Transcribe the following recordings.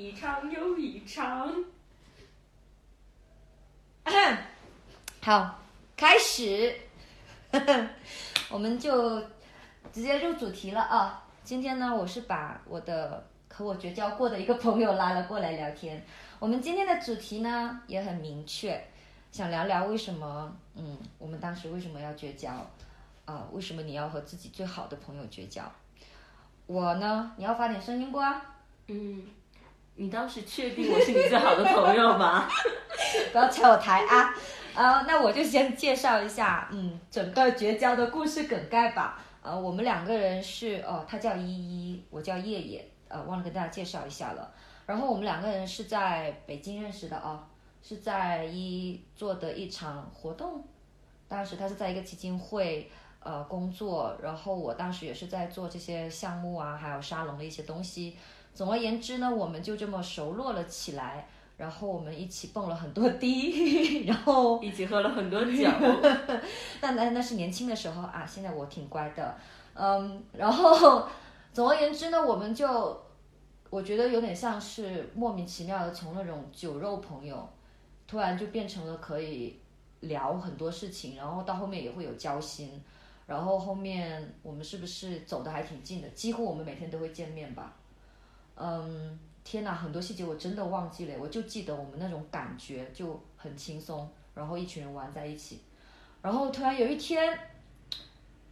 一场又一场。好，开始，我们就直接入主题了啊！今天呢，我是把我的和我绝交过的一个朋友拉了过来聊天。我们今天的主题呢也很明确，想聊聊为什么，嗯，我们当时为什么要绝交，啊、为什么你要和自己最好的朋友绝交？我呢，你要发点声音不啊？嗯，你当时确定我是你最好的朋友吗？不要踩我台啊！啊，那我就先介绍一下，嗯，整个绝交的故事梗概吧。呃，我们两个人是，哦，他叫依依，我叫叶叶，呃，忘了跟大家介绍一下了。然后我们两个人是在北京认识的哦，是在一做的一场活动，当时他是在一个基金会呃工作，然后我当时也是在做这些项目啊，还有沙龙的一些东西。总而言之呢，我们就这么熟络了起来。然后我们一起蹦了很多迪，然后一起喝了很多酒。那那那是年轻的时候啊，现在我挺乖的，嗯，然后总而言之呢，我们就我觉得有点像是莫名其妙的从那种酒肉朋友，突然就变成了可以聊很多事情，然后到后面也会有交心，然后后面我们是不是走的还挺近的？几乎我们每天都会见面吧，嗯。天哪，很多细节我真的忘记了，我就记得我们那种感觉就很轻松，然后一群人玩在一起，然后突然有一天，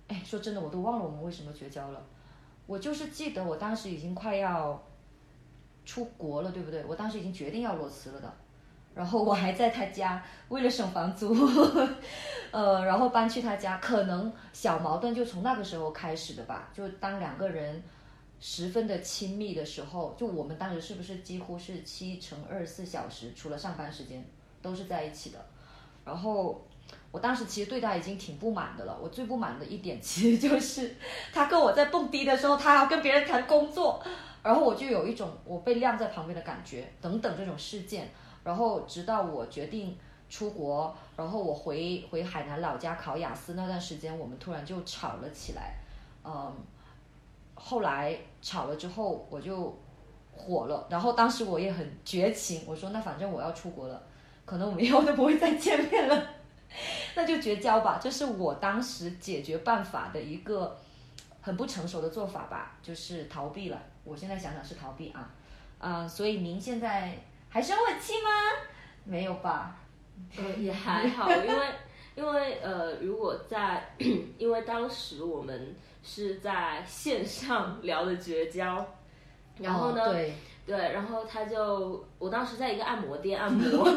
哎，说真的，我都忘了我们为什么绝交了。我就是记得我当时已经快要出国了，对不对？我当时已经决定要裸辞了的，然后我还在他家，为了省房租，呃，然后搬去他家，可能小矛盾就从那个时候开始的吧，就当两个人。十分的亲密的时候，就我们当时是不是几乎是七乘二十四小时，除了上班时间都是在一起的。然后我当时其实对他已经挺不满的了。我最不满的一点其实就是他跟我在蹦迪的时候，他要跟别人谈工作，然后我就有一种我被晾在旁边的感觉，等等这种事件。然后直到我决定出国，然后我回回海南老家考雅思那段时间，我们突然就吵了起来，嗯。后来吵了之后，我就火了。然后当时我也很绝情，我说那反正我要出国了，可能我们以后都不会再见面了，那就绝交吧。这是我当时解决办法的一个很不成熟的做法吧，就是逃避了。我现在想想是逃避啊，嗯，所以您现在还生我气吗？没有吧？也还好，因为因为呃，如果在，因为当时我们。是在线上聊的绝交，然后呢，对。对，然后他就，我当时在一个按摩店按摩，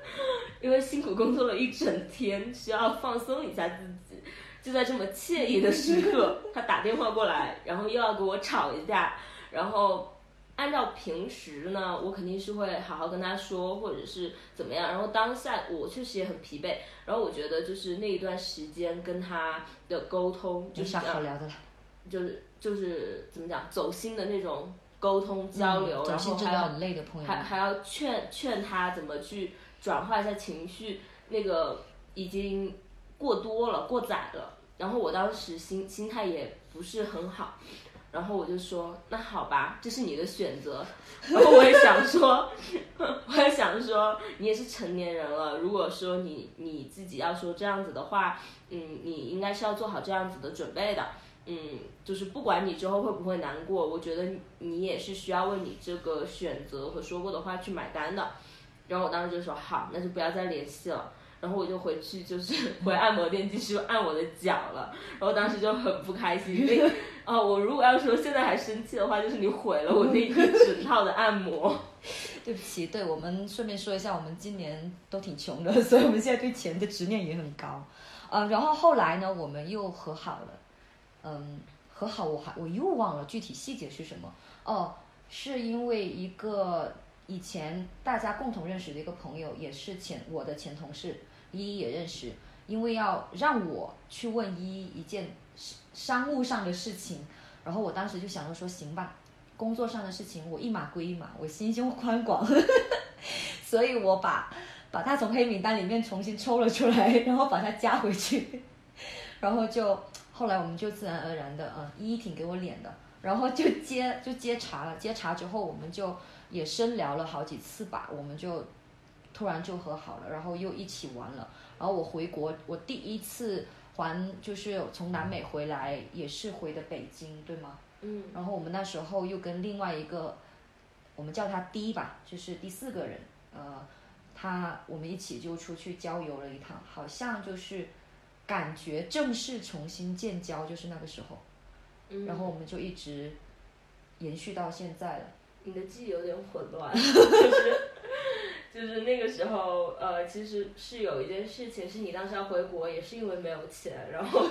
因为辛苦工作了一整天，需要放松一下自己，就在这么惬意的时刻，他打电话过来，然后又要跟我吵一架，然后按照平时呢，我肯定是会好好跟他说，或者是怎么样，然后当下我确实也很疲惫。然后我觉得就是那一段时间跟他的沟通，没啥好聊的了，就是就是怎么讲，走心的那种沟通交流，然后还要还还要劝劝他怎么去转化一下情绪，那个已经过多了，过载了。然后我当时心心态也不是很好。然后我就说，那好吧，这是你的选择。然后我也想说，我也想说，你也是成年人了。如果说你你自己要说这样子的话，嗯，你应该是要做好这样子的准备的。嗯，就是不管你之后会不会难过，我觉得你也是需要为你这个选择和说过的话去买单的。然后我当时就说，好，那就不要再联系了。然后我就回去，就是 回按摩店继续按我的脚了。然后当时就很不开心。因为哦，我如果要说现在还生气的话，就是你毁了我那一整套的按摩。对不起，对我们顺便说一下，我们今年都挺穷的，所以我们现在对钱的执念也很高。嗯，然后后来呢，我们又和好了。嗯，和好我还我又忘了具体细节是什么。哦，是因为一个以前大家共同认识的一个朋友，也是前我的前同事。依依也认识，因为要让我去问依依一件商务上的事情，然后我当时就想着说行吧，工作上的事情我一码归一码，我心胸宽广，呵 呵所以我把把他从黑名单里面重新抽了出来，然后把他加回去，然后就后来我们就自然而然的，嗯，依依挺给我脸的，然后就接就接茬了，接茬之后我们就也深聊了好几次吧，我们就突然就和好了，然后又一起玩了。然后我回国，我第一次还就是从南美回来，也是回的北京，对吗？嗯。然后我们那时候又跟另外一个，我们叫他 D 吧，就是第四个人，呃，他我们一起就出去郊游了一趟，好像就是感觉正式重新建交，就是那个时候。嗯。然后我们就一直延续到现在了。你的记忆有点混乱，就是就是那个时候，呃，其实是有一件事情，是你当时要回国，也是因为没有钱，然后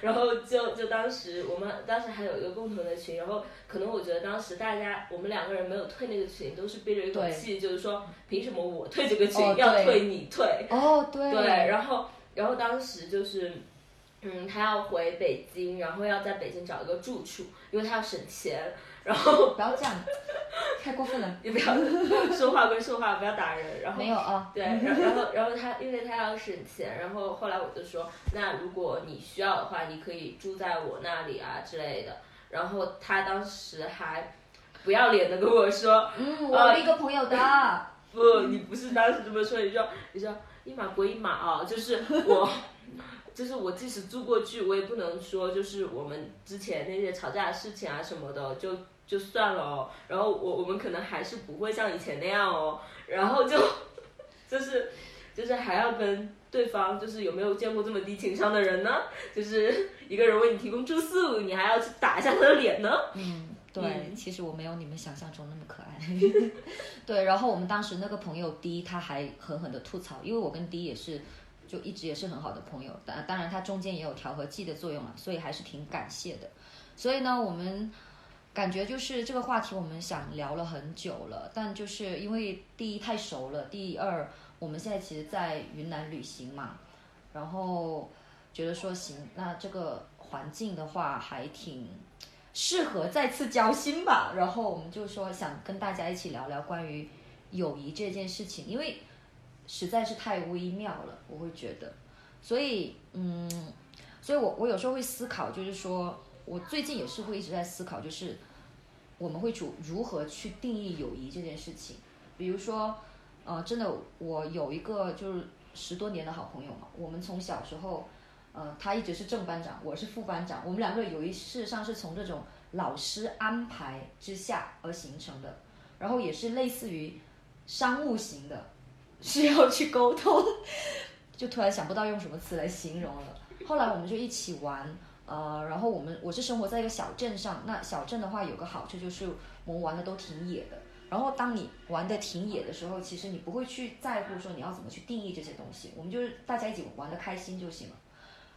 然后就就当时我们当时还有一个共同的群，然后可能我觉得当时大家我们两个人没有退那个群，都是憋着一口气，就是说凭什么我退这个群要退你退？哦，对。对，然后然后当时就是，嗯，他要回北京，然后要在北京找一个住处，因为他要省钱。然后不要这样，太过分了。也不要说话归说话，不要打人。然后没有啊。对，然然后然后他，因为他要省钱，然后后来我就说，那如果你需要的话，你可以住在我那里啊之类的。然后他当时还不要脸的跟我说，嗯，我有一个朋友的。不，你不是当时这么说，你说你说一码归一码啊，就是我。就是我即使住过去，我也不能说就是我们之前那些吵架的事情啊什么的就就算了哦。然后我我们可能还是不会像以前那样哦。然后就 就是就是还要跟对方就是有没有见过这么低情商的人呢？就是一个人为你提供住宿，你还要去打一下他的脸呢？嗯，对，其实我没有你们想象中那么可爱。对，然后我们当时那个朋友 D 他还狠狠的吐槽，因为我跟 D 也是。就一直也是很好的朋友，当当然他中间也有调和剂的作用了，所以还是挺感谢的。所以呢，我们感觉就是这个话题我们想聊了很久了，但就是因为第一太熟了，第二我们现在其实，在云南旅行嘛，然后觉得说行，那这个环境的话还挺适合再次交心吧。然后我们就说想跟大家一起聊聊关于友谊这件事情，因为。实在是太微妙了，我会觉得，所以，嗯，所以我我有时候会思考，就是说我最近也是会一直在思考，就是我们会主如何去定义友谊这件事情。比如说，呃，真的，我有一个就是十多年的好朋友嘛，我们从小时候，呃，他一直是正班长，我是副班长，我们两个友谊事实上是从这种老师安排之下而形成的，然后也是类似于商务型的。需要去沟通，就突然想不到用什么词来形容了。后来我们就一起玩，呃，然后我们我是生活在一个小镇上，那小镇的话有个好处就是我们玩的都挺野的。然后当你玩的挺野的时候，其实你不会去在乎说你要怎么去定义这些东西，我们就是大家一起玩的开心就行了。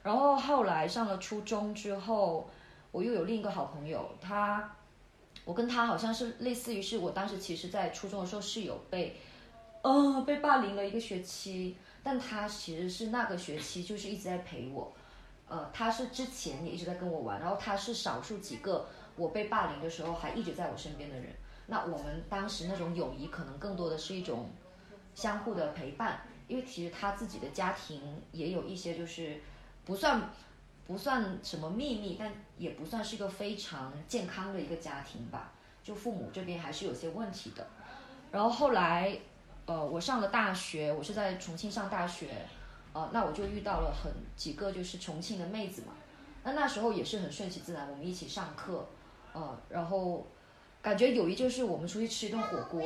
然后后来上了初中之后，我又有另一个好朋友，他，我跟他好像是类似于是我当时其实在初中的时候是有被。嗯，被霸凌了一个学期，但他其实是那个学期就是一直在陪我，呃，他是之前也一直在跟我玩，然后他是少数几个我被霸凌的时候还一直在我身边的人。那我们当时那种友谊可能更多的是一种相互的陪伴，因为其实他自己的家庭也有一些就是不算不算什么秘密，但也不算是一个非常健康的一个家庭吧，就父母这边还是有些问题的。然后后来。呃，我上了大学，我是在重庆上大学，呃，那我就遇到了很几个就是重庆的妹子嘛，那那时候也是很顺其自然，我们一起上课，呃，然后感觉友谊就是我们出去吃一顿火锅，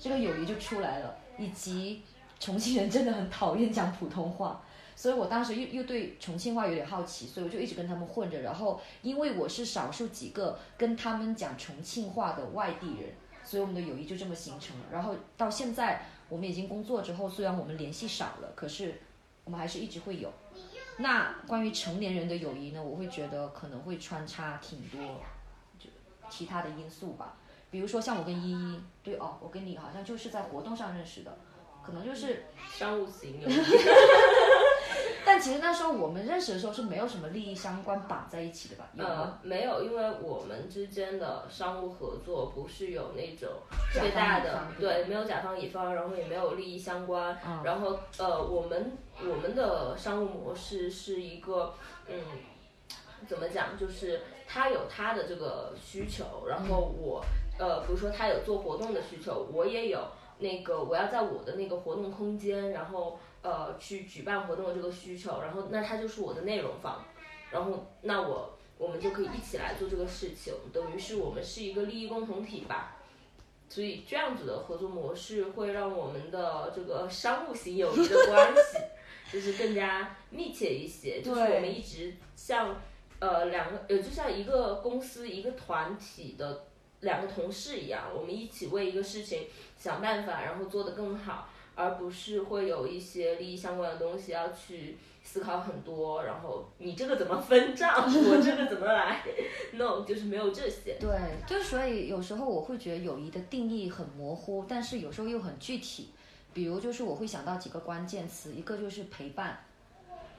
这个友谊就出来了，以及重庆人真的很讨厌讲普通话，所以我当时又又对重庆话有点好奇，所以我就一直跟他们混着，然后因为我是少数几个跟他们讲重庆话的外地人。所以我们的友谊就这么形成了，然后到现在我们已经工作之后，虽然我们联系少了，可是我们还是一直会有。那关于成年人的友谊呢？我会觉得可能会穿插挺多，就其他的因素吧。比如说像我跟依依，对哦，我跟你好像就是在活动上认识的，可能就是商务型友谊。但其实那时候我们认识的时候是没有什么利益相关绑在一起的吧？呃，没有，因为我们之间的商务合作不是有那种特别大的，对，没有甲方乙方，然后也没有利益相关。然后呃，我们我们的商务模式是一个，嗯，怎么讲？就是他有他的这个需求，然后我呃，比如说他有做活动的需求，我也有那个我要在我的那个活动空间，然后呃去举办活动的这个需求，然后那他就是我的内容方，然后那我我们就可以一起来做这个事情，等于是我们是一个利益共同体吧。所以这样子的合作模式会让我们的这个商务型友谊的关系 就是更加密切一些，就是我们一直像呃两个呃就像一个公司一个团体的两个同事一样，我们一起为一个事情想办法，然后做得更好，而不是会有一些利益相关的东西要去。思考很多，然后你这个怎么分账，我这个怎么来？No，就是没有这些。对，就所以有时候我会觉得友谊的定义很模糊，但是有时候又很具体。比如就是我会想到几个关键词，一个就是陪伴，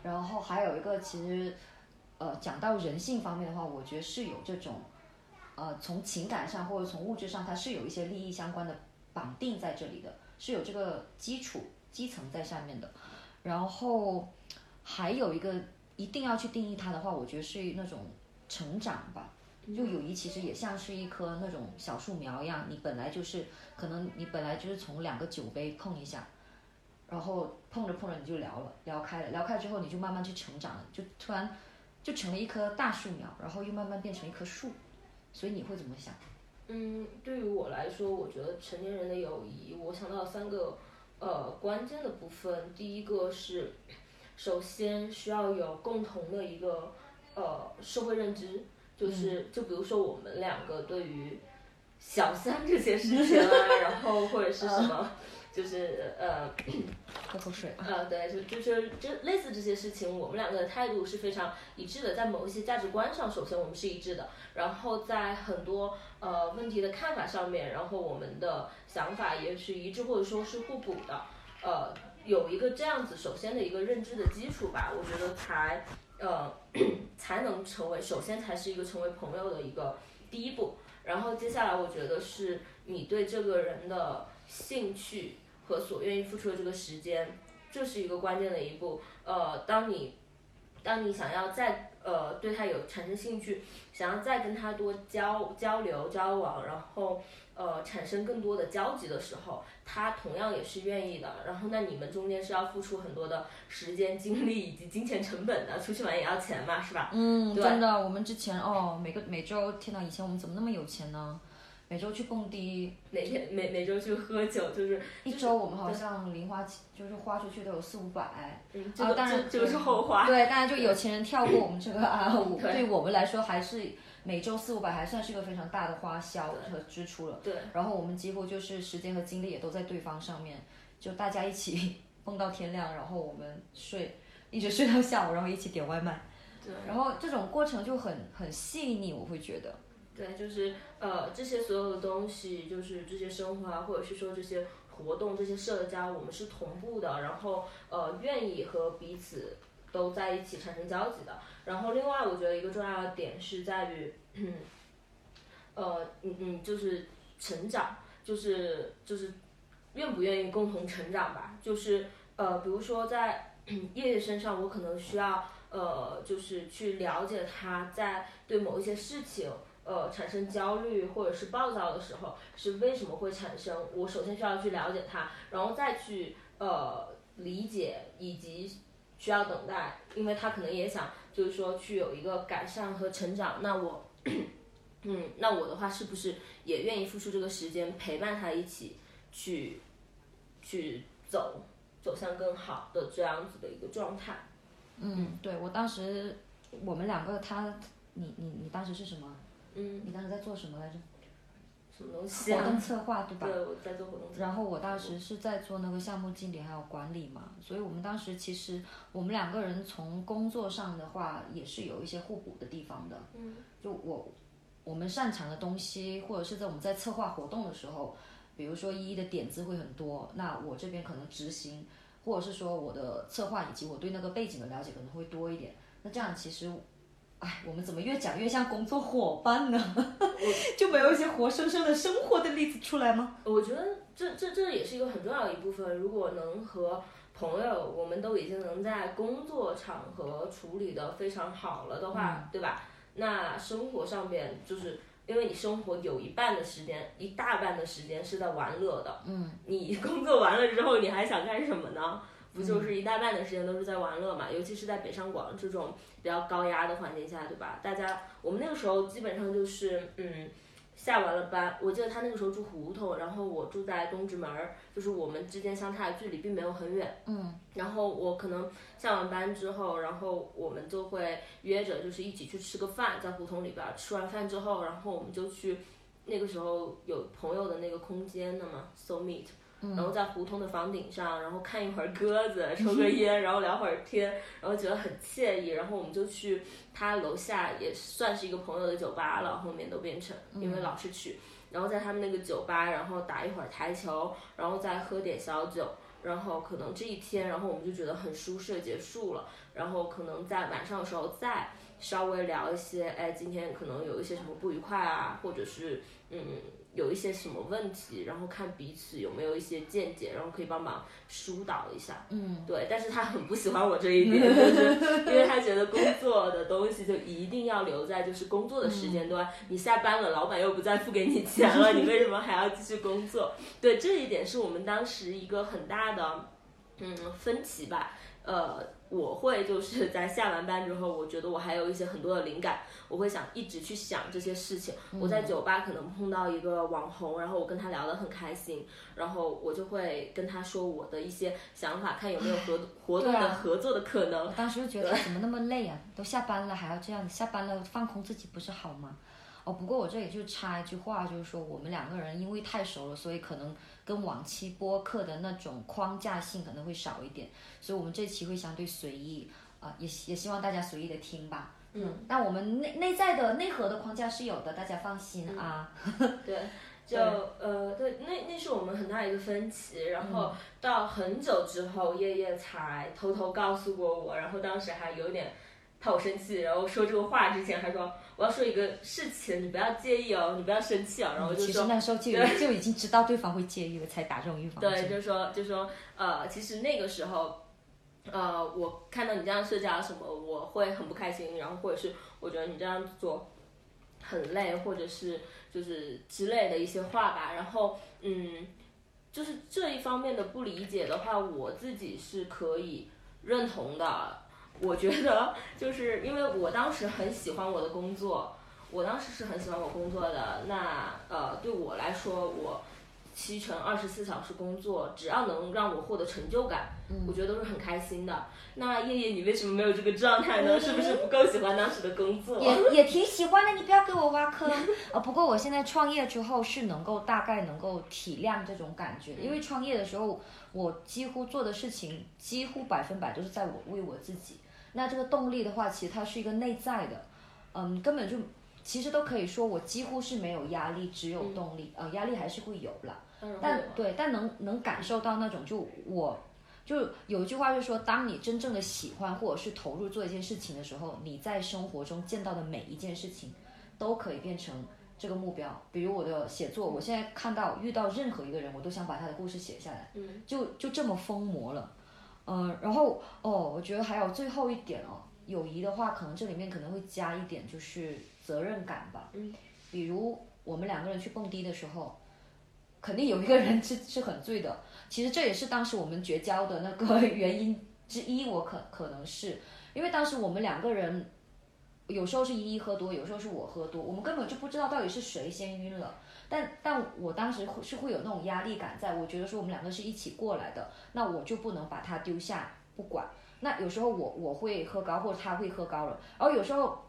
然后还有一个其实，呃，讲到人性方面的话，我觉得是有这种，呃，从情感上或者从物质上，它是有一些利益相关的绑定在这里的，是有这个基础基层在下面的，然后。还有一个一定要去定义它的话，我觉得是那种成长吧。就友谊其实也像是一棵那种小树苗一样，你本来就是可能你本来就是从两个酒杯碰一下，然后碰着碰着你就聊了，聊开了，聊开之后你就慢慢去成长了，就突然就成了一棵大树苗，然后又慢慢变成一棵树。所以你会怎么想？嗯，对于我来说，我觉得成年人的友谊，我想到三个呃关键的部分，第一个是。首先需要有共同的一个呃社会认知，就是。就比如说我们两个对于小三这些事 情啊，然后或者是什么，就是呃喝口水呃对，就就是就类似这些事情，我们两个的态度是非常一致的，在某一些价值观上，首先我们是一致的，然后在很多呃问题的看法上面，然后我们的想法也是一致或者说是互补的，呃。有一个这样子，首先的一个认知的基础吧，我觉得才，呃，才能成为，首先才是一个成为朋友的一个第一步。然后接下来，我觉得是你对这个人的兴趣和所愿意付出的这个时间，这是一个关键的一步。呃，当你，当你想要再呃对他有产生兴趣，想要再跟他多交交流交往，然后。呃，产生更多的交集的时候，他同样也是愿意的。然后，那你们中间是要付出很多的时间、精力以及金钱成本的。出去玩也要钱嘛，是吧？嗯，真的。我们之前哦，每个每周，天呐，以前我们怎么那么有钱呢？每周去蹦迪，每天每每周去喝酒，就是一周我们好像零花钱就是花出去都有四五百。嗯，这个当然这个是后话。对，当然就有钱人跳过我们这个啊，对我们来说还是。每周四五百还算是一个非常大的花销和支出了。对。然后我们几乎就是时间和精力也都在对方上面，就大家一起 蹦到天亮，然后我们睡，一直睡到下午，然后一起点外卖。对。然后这种过程就很很细腻，我会觉得。对，就是呃这些所有的东西，就是这些生活啊，或者是说这些活动、这些社交，我们是同步的，然后呃愿意和彼此都在一起产生交集的。然后另外，我觉得一个重要的点是在于，呃，嗯嗯，就是成长，就是就是愿不愿意共同成长吧。就是呃，比如说在叶叶身上，我可能需要呃，就是去了解他在对某一些事情呃产生焦虑或者是暴躁的时候是为什么会产生。我首先需要去了解他，然后再去呃理解以及需要等待，因为他可能也想。就是说去有一个改善和成长，那我，嗯，那我的话是不是也愿意付出这个时间陪伴他一起去，去走走向更好的这样子的一个状态？嗯，对我当时我们两个他，你你你当时是什么？嗯，你当时在做什么来着？什么东西啊？活动策划对吧？对，我在做活动。然后我当时是在做那个项目经理还有管理嘛，所以我们当时其实我们两个人从工作上的话也是有一些互补的地方的。嗯。就我我们擅长的东西，或者是在我们在策划活动的时候，比如说一一的点子会很多，那我这边可能执行，或者是说我的策划以及我对那个背景的了解可能会多一点。那这样其实。哎，我们怎么越讲越像工作伙伴呢？就没有一些活生生的生活的例子出来吗？我觉得这这这也是一个很重要的一部分。如果能和朋友，我们都已经能在工作场合处理的非常好了的话，对吧？那生活上面就是因为你生活有一半的时间，一大半的时间是在玩乐的。嗯。你工作完了之后，你还想干什么呢？不就是一大半的时间都是在玩乐嘛？尤其是在北上广这种比较高压的环境下，对吧？大家我们那个时候基本上就是嗯。下完了班，我记得他那个时候住胡同，然后我住在东直门儿，就是我们之间相差的距离并没有很远。嗯。然后我可能下完班之后，然后我们就会约着，就是一起去吃个饭，在胡同里边儿。吃完饭之后，然后我们就去，那个时候有朋友的那个空间的嘛，so meet。然后在胡同的房顶上，然后看一会儿鸽子，抽个烟，然后聊会儿天，然后觉得很惬意。然后我们就去他楼下，也算是一个朋友的酒吧了。后面都变成，因为老是去，然后在他们那个酒吧，然后打一会儿台球，然后再喝点小酒，然后可能这一天，然后我们就觉得很舒适，结束了。然后可能在晚上的时候再稍微聊一些，哎，今天可能有一些什么不愉快啊，或者是嗯。有一些什么问题，然后看彼此有没有一些见解，然后可以帮忙疏导一下。嗯，对，但是他很不喜欢我这一点，就是因为他觉得工作的东西就一定要留在就是工作的时间段，你下班了，老板又不再付给你钱了，你为什么还要继续工作？对，这一点是我们当时一个很大的嗯分歧吧。呃，我会就是在下完班之后，我觉得我还有一些很多的灵感，我会想一直去想这些事情。我在酒吧可能碰到一个网红，然后我跟他聊得很开心，然后我就会跟他说我的一些想法，看有没有合活动的合作的可能。当时就觉得怎么那么累啊，都下班了还要这样，下班了放空自己不是好吗？哦，不过我这里就插一句话，就是说我们两个人因为太熟了，所以可能跟往期播客的那种框架性可能会少一点，所以我们这期会相对随意，啊，也也希望大家随意的听吧。嗯。但我们内内在的内核的框架是有的，大家放心啊。对，就呃，对，那那是我们很大一个分歧，然后到很久之后，叶叶才偷偷告诉过我，然后当时还有点怕我生气，然后说这个话之前还说。我要说一个事情，你不要介意哦，你不要生气哦。然后就说，其实那时候就 就已经知道对方会介意了，才打这种预防针。对，就是说就是说呃，其实那个时候，呃，我看到你这样社交什么，我会很不开心，然后或者是我觉得你这样做很累，或者是就是之类的一些话吧。然后嗯，就是这一方面的不理解的话，我自己是可以认同的。我觉得就是因为我当时很喜欢我的工作，我当时是很喜欢我工作的。那呃，对我来说，我七乘二十四小时工作，只要能让我获得成就感，我觉得都是很开心的。那叶叶，你为什么没有这个状态呢？是不是不够喜欢当时的工作？也也挺喜欢的，你不要给我挖坑。呃，不过我现在创业之后是能够大概能够体谅这种感觉，因为创业的时候，我几乎做的事情几乎百分百都是在我为我自己。那这个动力的话，其实它是一个内在的，嗯，根本就其实都可以说我几乎是没有压力，只有动力，呃，压力还是会有了，但对，但能能感受到那种就我，就有一句话就说，当你真正的喜欢或者是投入做一件事情的时候，你在生活中见到的每一件事情，都可以变成这个目标。比如我的写作，我现在看到遇到任何一个人，我都想把他的故事写下来，就就这么疯魔了。嗯，然后哦，我觉得还有最后一点哦，友谊的话，可能这里面可能会加一点就是责任感吧。嗯。比如我们两个人去蹦迪的时候，肯定有一个人是是很醉的。其实这也是当时我们绝交的那个 原因之一。我可可能是因为当时我们两个人有时候是依依喝多，有时候是我喝多，我们根本就不知道到底是谁先晕了。但但我当时会是会有那种压力感，在我觉得说我们两个是一起过来的，那我就不能把他丢下不管。那有时候我我会喝高，或者他会喝高了，然后有时候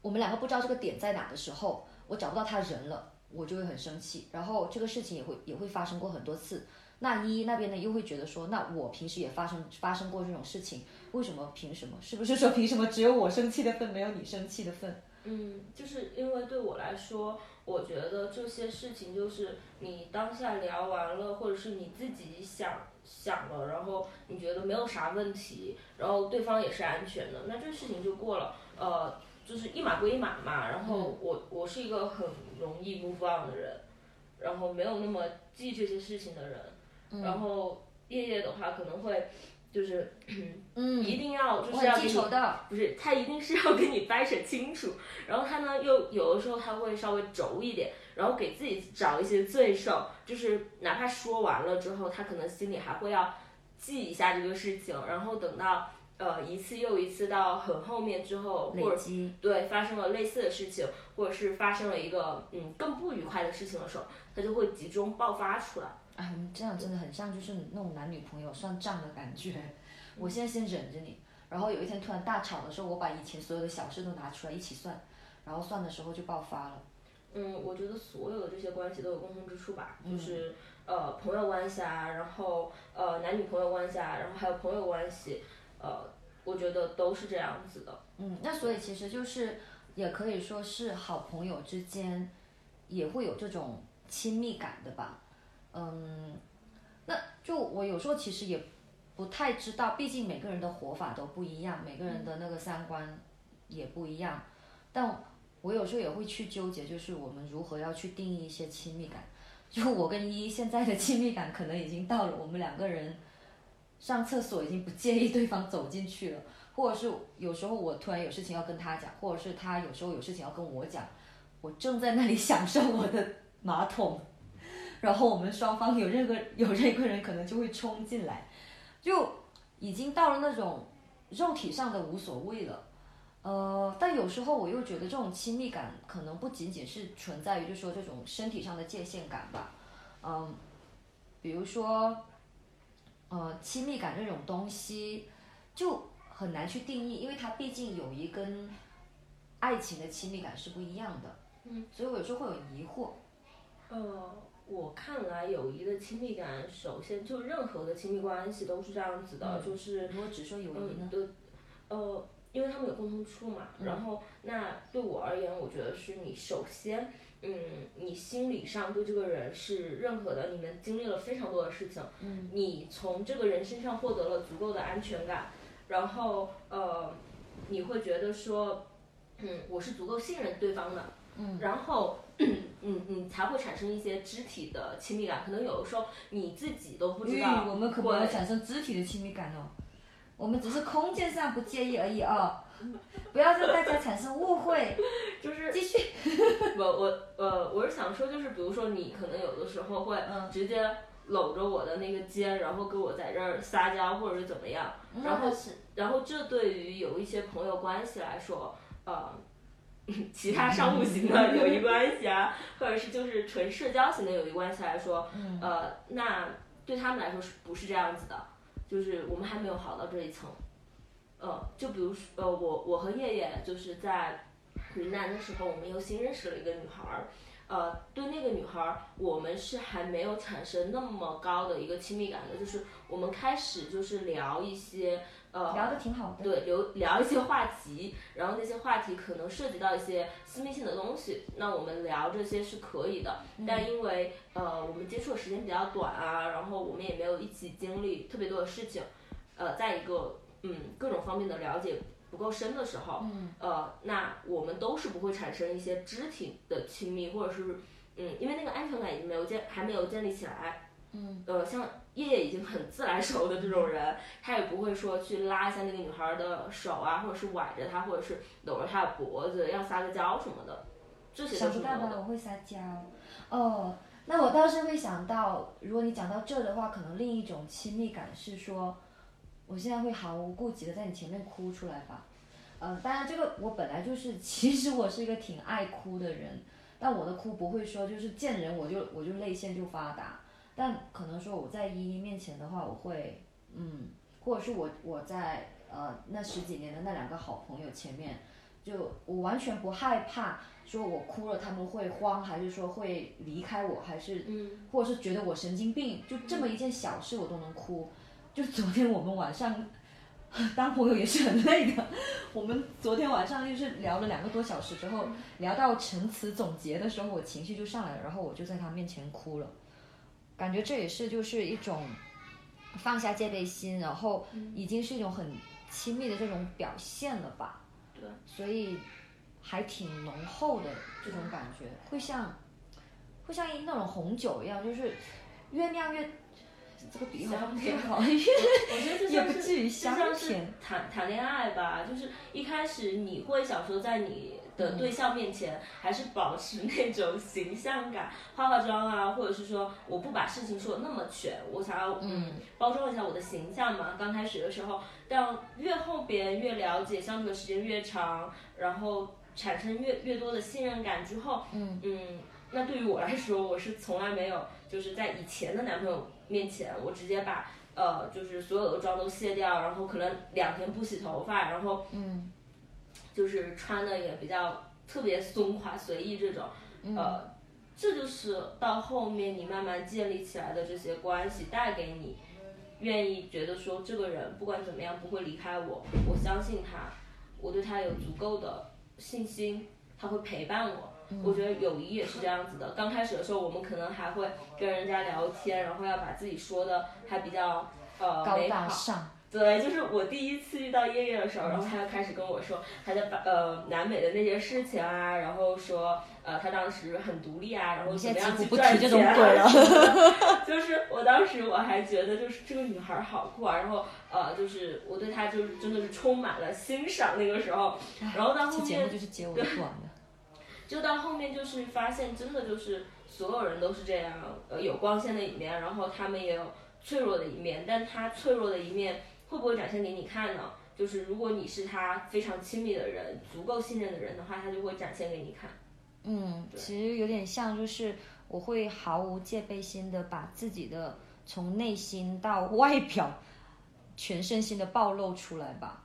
我们两个不知道这个点在哪的时候，我找不到他人了，我就会很生气。然后这个事情也会也会发生过很多次。那依依那边呢又会觉得说，那我平时也发生发生过这种事情，为什么凭什么？是不是说凭什么只有我生气的份，没有你生气的份？嗯，就是因为对我来说。我觉得这些事情就是你当下聊完了，或者是你自己想想了，然后你觉得没有啥问题，然后对方也是安全的，那这事情就过了。呃，就是一码归一码嘛。然后我我是一个很容易 move on 的人，然后没有那么记这些事情的人。然后夜夜的话可能会就是嗯，一定要就是要记不是他一定是要跟你掰扯清楚，然后他呢又有的时候他会稍微轴一点，然后给自己找一些罪受，就是哪怕说完了之后，他可能心里还会要记一下这个事情，然后等到呃一次又一次到很后面之后，或者对发生了类似的事情，或者是发生了一个嗯更不愉快的事情的时候，他就会集中爆发出来。哎，我们这样真的很像，就是那种男女朋友算账的感觉。我现在先忍着你，然后有一天突然大吵的时候，我把以前所有的小事都拿出来一起算，然后算的时候就爆发了。嗯，我觉得所有的这些关系都有共同之处吧，就是呃朋友关系啊，然后呃男女朋友关系啊，然后还有朋友关系，呃，我觉得都是这样子的。嗯，那所以其实就是也可以说是好朋友之间也会有这种亲密感的吧。嗯，那就我有时候其实也不太知道，毕竟每个人的活法都不一样，每个人的那个三观也不一样。但我有时候也会去纠结，就是我们如何要去定义一些亲密感。就我跟依依现在的亲密感，可能已经到了我们两个人上厕所已经不介意对方走进去了，或者是有时候我突然有事情要跟他讲，或者是他有时候有事情要跟我讲，我正在那里享受我的马桶。然后我们双方有任何有任何人可能就会冲进来，就已经到了那种肉体上的无所谓了，呃，但有时候我又觉得这种亲密感可能不仅仅是存在于就说这种身体上的界限感吧，嗯，比如说，呃，亲密感这种东西就很难去定义，因为它毕竟友谊跟爱情的亲密感是不一样的，嗯，所以我有时候会有疑惑，呃。我看来，友谊的亲密感，首先就任何的亲密关系都是这样子的，就是如果只说友谊呢？对，呃，因为他们有共同处嘛。然后，那对我而言，我觉得是你首先，嗯，你心理上对这个人是认可的，你们经历了非常多的事情，嗯你从这个人身上获得了足够的安全感，然后，呃，你会觉得说，嗯，我是足够信任对方的，嗯然后。嗯嗯，才会产生一些肢体的亲密感，可能有的时候你自己都不知道。我们可没有产生肢体的亲密感哦，我们只是空间上不介意而已哦，不要让大家产生误会。就是继续。我我呃，我是想说，就是比如说你可能有的时候会直接搂着我的那个肩，然后跟我在这儿撒娇，或者是怎么样，然后然后这对于有一些朋友关系来说，呃。其他商务型的 友谊关系啊，或者是就是纯社交型的友谊关系来说，呃，那对他们来说是不是这样子的？就是我们还没有好到这一层。呃，就比如说，呃，我我和叶叶就是在云南的时候，我们又新认识了一个女孩儿。呃，对那个女孩儿，我们是还没有产生那么高的一个亲密感的，就是我们开始就是聊一些。呃，聊的挺好的。对，聊聊一些话题，然后那些话题可能涉及到一些私密性的东西，那我们聊这些是可以的。但因为呃我们接触的时间比较短啊，然后我们也没有一起经历特别多的事情，呃，在一个嗯各种方面的了解不够深的时候，呃，那我们都是不会产生一些肢体的亲密，或者是嗯，因为那个安全感已经没有建还没有建立起来。嗯，呃，像叶叶已经很自来熟的这种人，他也不会说去拉一下那个女孩的手啊，或者是挽着她，或者是搂着她的脖子要撒个娇什么的，这些都是没有的。我会撒娇。哦，那我倒是会想到，如果你讲到这的话，可能另一种亲密感是说，我现在会毫无顾忌的在你前面哭出来吧。嗯，当然这个我本来就是，其实我是一个挺爱哭的人，但我的哭不会说就是见人我就我就泪腺就发达。但可能说我在依依面前的话，我会，嗯，或者是我我在呃那十几年的那两个好朋友前面，就我完全不害怕，说我哭了他们会慌，还是说会离开我，还是嗯，或者是觉得我神经病，就这么一件小事我都能哭。就昨天我们晚上 当朋友也是很累的，我们昨天晚上就是聊了两个多小时之后，聊到陈词总结的时候，我情绪就上来了，然后我就在他面前哭了。感觉这也是就是一种放下戒备心，然后已经是一种很亲密的这种表现了吧？对，所以还挺浓厚的这种感觉，会像会像那种红酒一样，就是越酿越这个比喻好像不太好，我觉得就是就像是谈谈恋爱吧，就是一开始你会想说在你的对象面前还是保持那种形象感，化化妆啊，或者是说我不把事情说的那么全，我想要嗯包装一下我的形象嘛。刚开始的时候，但越后边越了解，相处的时间越长，然后产生越越多的信任感之后，嗯嗯，那对于我来说，我是从来没有就是在以前的男朋友。面前，我直接把呃，就是所有的妆都卸掉，然后可能两天不洗头发，然后嗯，就是穿的也比较特别松垮随意这种，呃，这就是到后面你慢慢建立起来的这些关系带给你，愿意觉得说这个人不管怎么样不会离开我，我相信他，我对他有足够的信心，他会陪伴我。我觉得友谊也是这样子的。刚开始的时候，我们可能还会跟人家聊天，然后要把自己说的还比较呃高大上。对，就是我第一次遇到叶叶的时候，然后他就开始跟我说他在呃南美的那些事情啊，然后说呃他当时很独立啊，然后怎么样去赚钱。就是我当时我还觉得就是这个女孩好酷啊，然后呃就是我对她就是真的是充满了欣赏那个时候，然后到后面对。就到后面就是发现，真的就是所有人都是这样，呃，有光鲜的一面，然后他们也有脆弱的一面，但他脆弱的一面会不会展现给你看呢？就是如果你是他非常亲密的人，足够信任的人的话，他就会展现给你看。嗯，其实有点像，就是我会毫无戒备心的把自己的从内心到外表，全身心的暴露出来吧。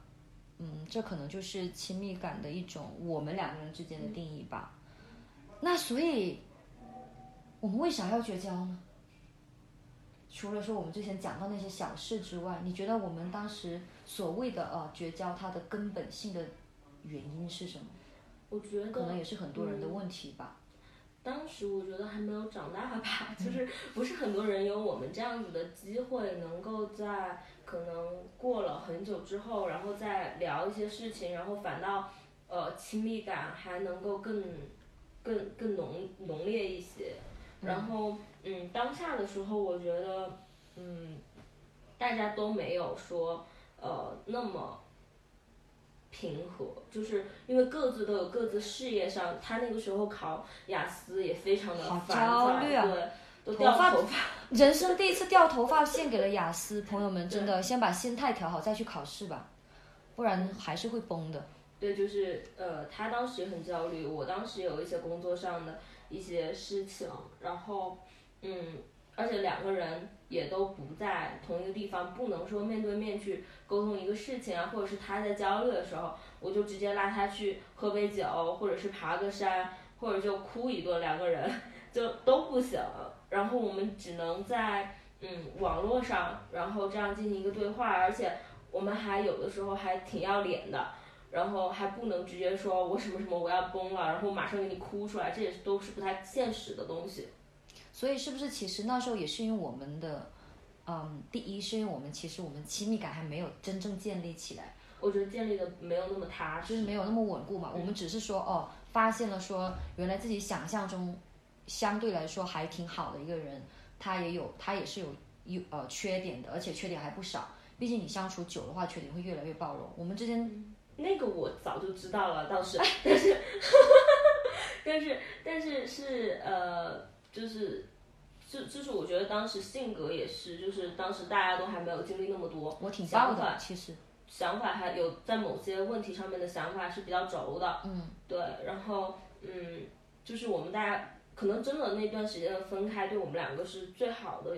嗯，这可能就是亲密感的一种，我们两个人之间的定义吧。那所以，我们为啥要绝交呢？除了说我们之前讲到那些小事之外，你觉得我们当时所谓的呃绝交，它的根本性的原因是什么？我觉得可能也是很多人的问题吧。当时我觉得还没有长大吧，就是不是很多人有我们这样子的机会，能够在可能过了很久之后，然后再聊一些事情，然后反倒呃亲密感还能够更。更更浓浓烈一些，然后嗯，当下的时候，我觉得嗯，大家都没有说呃那么平和，就是因为各自都有各自事业上，他那个时候考雅思也非常的烦躁，对，都掉头发，人生第一次掉头发献给了雅思，朋友们真的先把心态调好再去考试吧，不然还是会崩的。对，就是呃，他当时很焦虑，我当时有一些工作上的一些事情，然后嗯，而且两个人也都不在同一个地方，不能说面对面去沟通一个事情啊，或者是他在焦虑的时候，我就直接拉他去喝杯酒，或者是爬个山，或者就哭一顿，两个人就都不行，然后我们只能在嗯网络上，然后这样进行一个对话，而且我们还有的时候还挺要脸的。然后还不能直接说我什么什么我要崩了，然后马上给你哭出来，这也是都是不太现实的东西。所以是不是其实那时候也是因为我们的，嗯，第一是因为我们其实我们亲密感还没有真正建立起来。我觉得建立的没有那么踏实，就是没有那么稳固嘛。我们只是说哦，发现了说原来自己想象中相对来说还挺好的一个人，他也有他也是有有呃缺点的，而且缺点还不少。毕竟你相处久的话，缺点会越来越暴露。我们之间。那个我早就知道了，倒是，但是，但是，但是是呃，就是，就就是我觉得当时性格也是，就是当时大家都还没有经历那么多，我挺想法其实，想法还有在某些问题上面的想法是比较轴的，嗯，对，然后嗯，就是我们大家可能真的那段时间的分开，对我们两个是最好的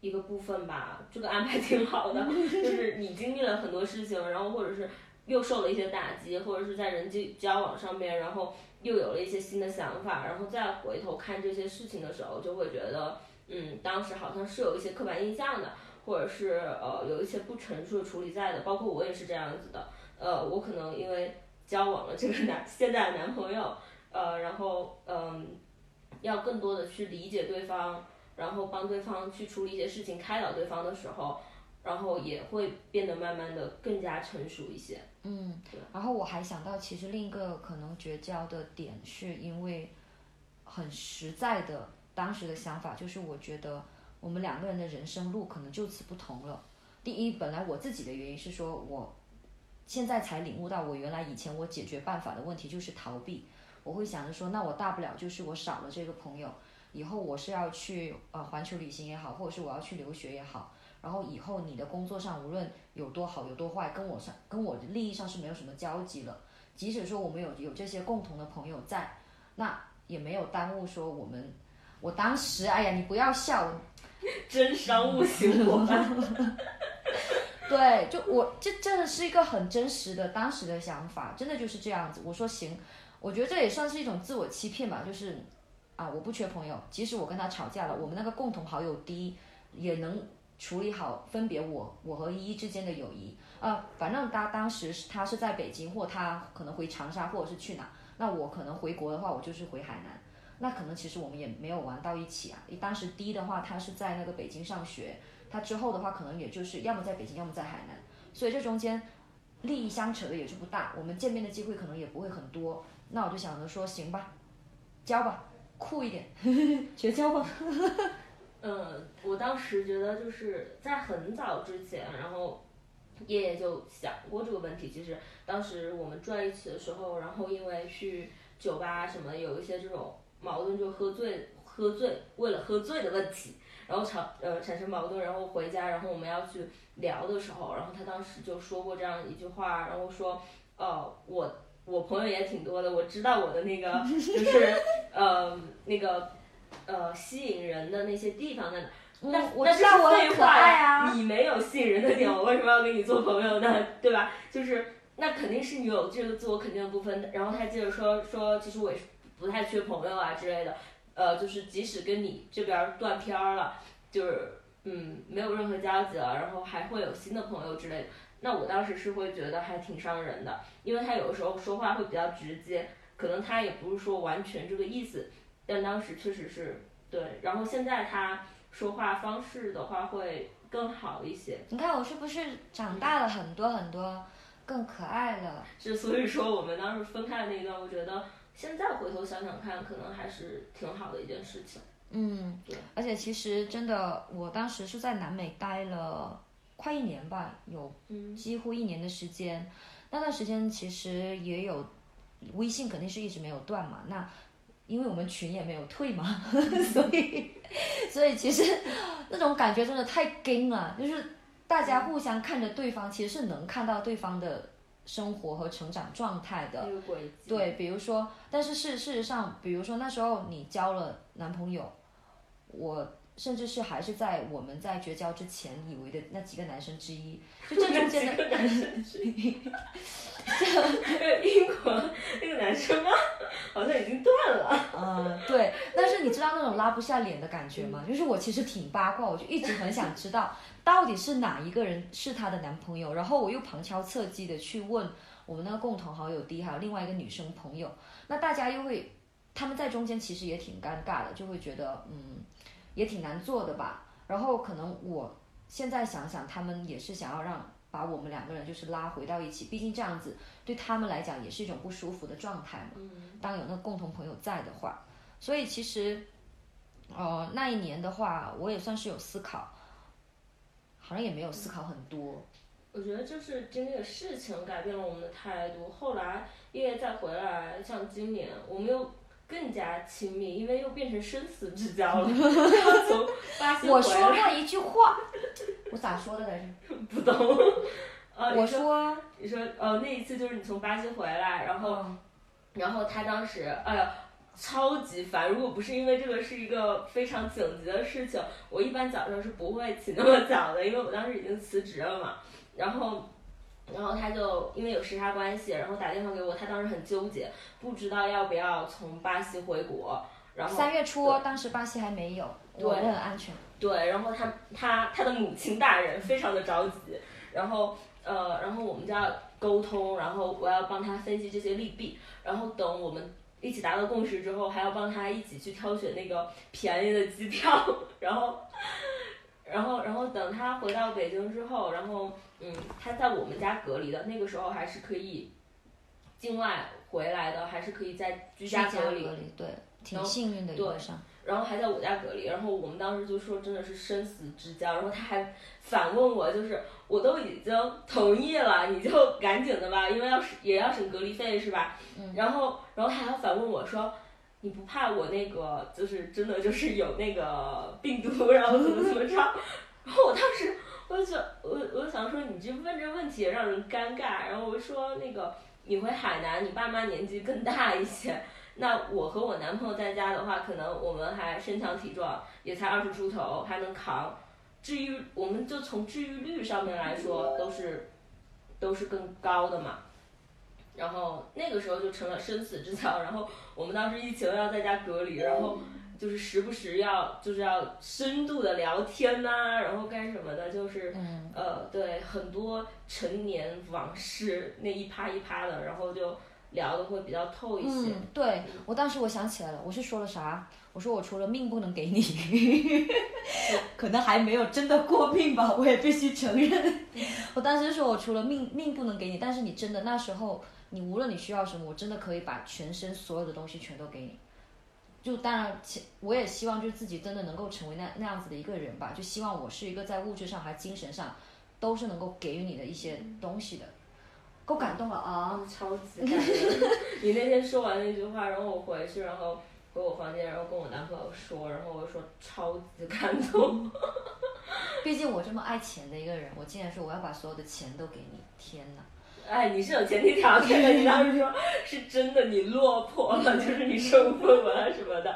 一个部分吧，这个安排挺好的，就是你经历了很多事情，然后或者是。又受了一些打击，或者是在人际交往上面，然后又有了一些新的想法，然后再回头看这些事情的时候，就会觉得，嗯，当时好像是有一些刻板印象的，或者是呃有一些不成熟的处理在的，包括我也是这样子的，呃，我可能因为交往了这个男现在的男朋友，呃，然后嗯，要更多的去理解对方，然后帮对方去处理一些事情，开导对方的时候。然后也会变得慢慢的更加成熟一些。嗯，对。然后我还想到，其实另一个可能绝交的点，是因为很实在的当时的想法，就是我觉得我们两个人的人生路可能就此不同了。第一，本来我自己的原因是说，我现在才领悟到，我原来以前我解决办法的问题就是逃避。我会想着说，那我大不了就是我少了这个朋友，以后我是要去呃环球旅行也好，或者是我要去留学也好，然后以后你的工作上无论有多好有多坏，跟我上跟我的利益上是没有什么交集了。即使说我们有有这些共同的朋友在，那也没有耽误说我们。我当时，哎呀，你不要笑，真商务型伙伴。对，就我这真的是一个很真实的当时的想法，真的就是这样子。我说行，我觉得这也算是一种自我欺骗吧，就是啊，我不缺朋友，即使我跟他吵架了，我们那个共同好友低，也能处理好分别我我和依依之间的友谊啊。反正他当时是他是在北京，或他可能回长沙，或者是去哪，那我可能回国的话，我就是回海南。那可能其实我们也没有玩到一起啊。当时第一的话，他是在那个北京上学，他之后的话可能也就是要么在北京，要么在海南，所以这中间利益相扯的也是不大，我们见面的机会可能也不会很多。那我就想着说，行吧，交吧，酷一点，绝交吧。嗯，我当时觉得就是在很早之前，然后爷爷就想过这个问题。其实当时我们住在一起的时候，然后因为去酒吧什么，有一些这种。矛盾就喝醉，喝醉为了喝醉的问题，然后产呃产生矛盾，然后回家，然后我们要去聊的时候，然后他当时就说过这样一句话，然后说，呃我我朋友也挺多的，我知道我的那个就是呃那个呃吸引人的那些地方在哪，那那是废话呀，你没有吸引人的点，我为什么要跟你做朋友呢？对吧？就是那肯定是你有这个自我肯定的部分，然后他接着说说，其实我也是。不太缺朋友啊之类的，呃，就是即使跟你这边断片儿了，就是嗯没有任何交集了，然后还会有新的朋友之类的。那我当时是会觉得还挺伤人的，因为他有的时候说话会比较直接，可能他也不是说完全这个意思，但当时确实是对。然后现在他说话方式的话会更好一些。你看我是不是长大了很多很多，更可爱了？是，所以说我们当时分开的那一段，我觉得。现在回头想想看，可能还是挺好的一件事情。嗯，对。而且其实真的，我当时是在南美待了快一年吧，有几乎一年的时间。那段时间其实也有微信，肯定是一直没有断嘛。那因为我们群也没有退嘛，所以所以其实那种感觉真的太 g 了，就是大家互相看着对方，其实是能看到对方的。生活和成长状态的，对，比如说，但是事事实上，比如说那时候你交了男朋友，我甚至是还是在我们在绝交之前以为的那几个男生之一，就这中间的 男生之一 英国那个男生吗？好像已经断了。嗯，对，但是你知道那种拉不下脸的感觉吗？就是我其实挺八卦，我就一直很想知道。到底是哪一个人是她的男朋友？然后我又旁敲侧击的去问我们那个共同好友 D，还有另外一个女生朋友。那大家又会，他们在中间其实也挺尴尬的，就会觉得嗯，也挺难做的吧。然后可能我现在想想，他们也是想要让把我们两个人就是拉回到一起，毕竟这样子对他们来讲也是一种不舒服的状态嘛。当有那个共同朋友在的话，所以其实，呃，那一年的话，我也算是有思考。好像也没有思考很多。我觉得就是经历的事情改变了我们的态度。后来因为再回来，像今年，我们又更加亲密，因为又变成生死之交了。从巴西我说过一句话，我咋说的来着？不懂。我说，你说，哦，那一次就是你从巴西回来，然后，然后他当时，哎呀。超级烦！如果不是因为这个是一个非常紧急的事情，我一般早上是不会起那么早的，因为我当时已经辞职了嘛。然后，然后他就因为有时差关系，然后打电话给我，他当时很纠结，不知道要不要从巴西回国。然后三月初，当时巴西还没有，对，很安全。对，然后他他他的母亲大人非常的着急，然后呃，然后我们就要沟通，然后我要帮他分析这些利弊，然后等我们。一起达到共识之后，还要帮他一起去挑选那个便宜的机票，然后，然后，然后等他回到北京之后，然后，嗯，他在我们家隔离的那个时候还是可以境外回来的，还是可以在居家隔离，对，挺幸运的一，对。然后还在我家隔离，然后我们当时就说真的是生死之交，然后他还反问我，就是我都已经同意了，你就赶紧的吧，因为要是也要省隔离费是吧？然后然后他还要反问我说，你不怕我那个就是真的就是有那个 病毒，然后怎么怎么着？然后我当时我就想我我想说你这问这问题也让人尴尬，然后我说那个你回海南，你爸妈年纪更大一些。那我和我男朋友在家的话，可能我们还身强体壮，也才二十出头，还能扛。治愈，我们就从治愈率上面来说，都是都是更高的嘛。然后那个时候就成了生死之交。然后我们当时疫情要在家隔离，然后就是时不时要就是要深度的聊天呐，然后干什么的，就是呃对很多陈年往事那一趴一趴的，然后就。聊的会比较透一些。嗯，对我当时我想起来了，我是说了啥？我说我除了命不能给你，可能还没有真的过命吧，我也必须承认。我当时说我除了命命不能给你，但是你真的那时候，你无论你需要什么，我真的可以把全身所有的东西全都给你。就当然，我也希望就是自己真的能够成为那那样子的一个人吧，就希望我是一个在物质上还精神上，都是能够给予你的一些东西的。够感动了啊！超级感动。你那天说完那句话，然后我回去，然后回我房间，然后跟我男朋友说，然后我说超级感动。毕竟我这么爱钱的一个人，我竟然说我要把所有的钱都给你，天哪！哎，你是有前提条件的，你当时说是真的，你落魄了，就是你受不了什么的，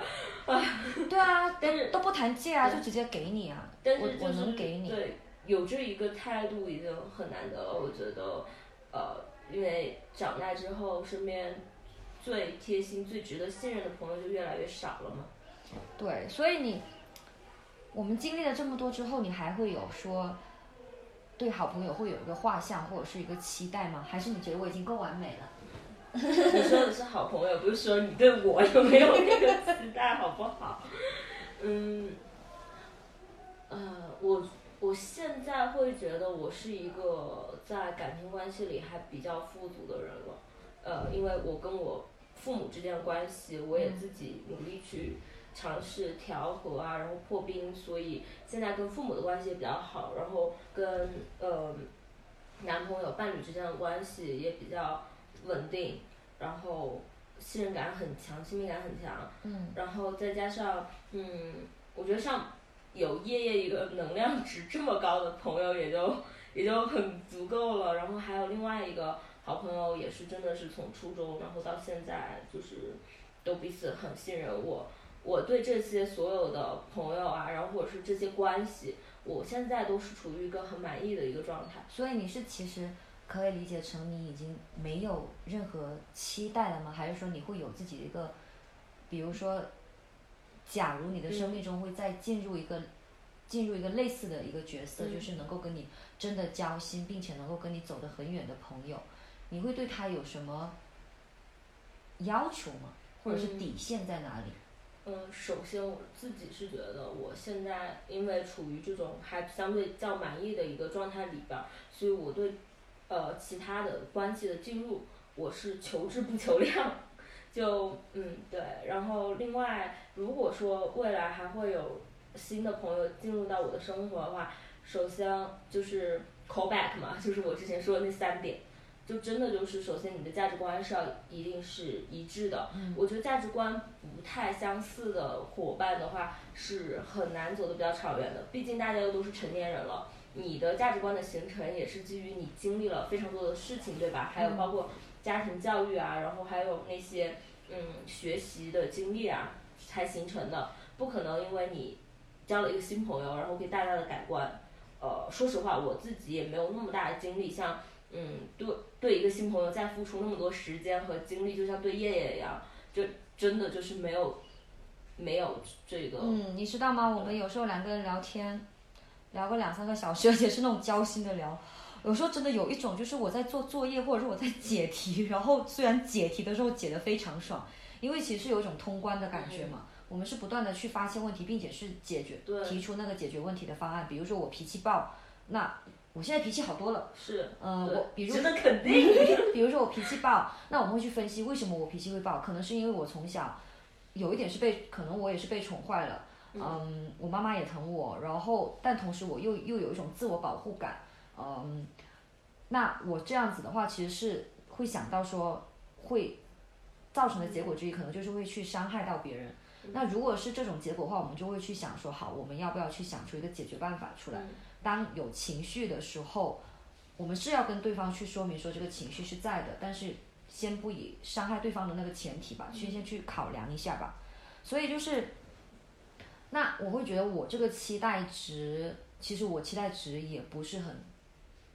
啊。对啊，但是都不谈借啊，就直接给你啊，我我能给你。对，有这一个态度已经很难得了，我觉得。呃，因为长大之后，身边最贴心、最值得信任的朋友就越来越少了嘛。对，所以你，我们经历了这么多之后，你还会有说对好朋友会有一个画像或者是一个期待吗？还是你觉得我已经够完美了？你说的是好朋友，不是说你对我有没有那个期待，好不好？嗯，呃，我。我现在会觉得我是一个在感情关系里还比较富足的人了，呃，因为我跟我父母之间的关系，我也自己努力去尝试调和啊，然后破冰，所以现在跟父母的关系也比较好，然后跟呃男朋友、伴侣之间的关系也比较稳定，然后信任感很强，亲密感很强，嗯，然后再加上嗯，我觉得像。有夜夜一个能量值这么高的朋友也就也就很足够了，然后还有另外一个好朋友也是真的是从初中然后到现在就是都彼此很信任我，我对这些所有的朋友啊，然后或者是这些关系，我现在都是处于一个很满意的一个状态。所以你是其实可以理解成你已经没有任何期待了吗？还是说你会有自己的一个，比如说？假如你的生命中会再进入一个，进入一个类似的一个角色，就是能够跟你真的交心，并且能够跟你走得很远的朋友，你会对他有什么要求吗？或者是底线在哪里？嗯，嗯首先我自己是觉得，我现在因为处于这种还相对较满意的一个状态里边，所以我对呃其他的关系的进入，我是求质不求量。就嗯对，然后另外如果说未来还会有新的朋友进入到我的生活的话，首先就是 call back 嘛，就是我之前说的那三点，就真的就是首先你的价值观是要一定是一致的。我觉得价值观不太相似的伙伴的话是很难走得比较长远的，毕竟大家又都是成年人了，你的价值观的形成也是基于你经历了非常多的事情，对吧？还有包括。家庭教育啊，然后还有那些嗯学习的经历啊，才形成的。不可能因为你交了一个新朋友，然后可以大大的改观。呃，说实话，我自己也没有那么大的精力，像嗯对对一个新朋友再付出那么多时间和精力，就像对叶叶一样，就真的就是没有没有这个。嗯，你知道吗？我们有时候两个人聊天，聊个两三个小时，而且是那种交心的聊。有时候真的有一种，就是我在做作业，或者是我在解题，然后虽然解题的时候解得非常爽，因为其实是有一种通关的感觉嘛。我们是不断的去发现问题，并且是解决，提出那个解决问题的方案。比如说我脾气暴，那我现在脾气好多了。是。嗯，我比如。真的肯定。比如说我脾气暴，那我们会去分析为什么我脾气会暴，可能是因为我从小有一点是被，可能我也是被宠坏了。嗯，我妈妈也疼我，然后但同时我又又有一种自我保护感。嗯，那我这样子的话，其实是会想到说会造成的结果之一，可能就是会去伤害到别人。那如果是这种结果的话，我们就会去想说，好，我们要不要去想出一个解决办法出来？当有情绪的时候，我们是要跟对方去说明说这个情绪是在的，但是先不以伤害对方的那个前提吧，先先去考量一下吧。所以就是，那我会觉得我这个期待值，其实我期待值也不是很，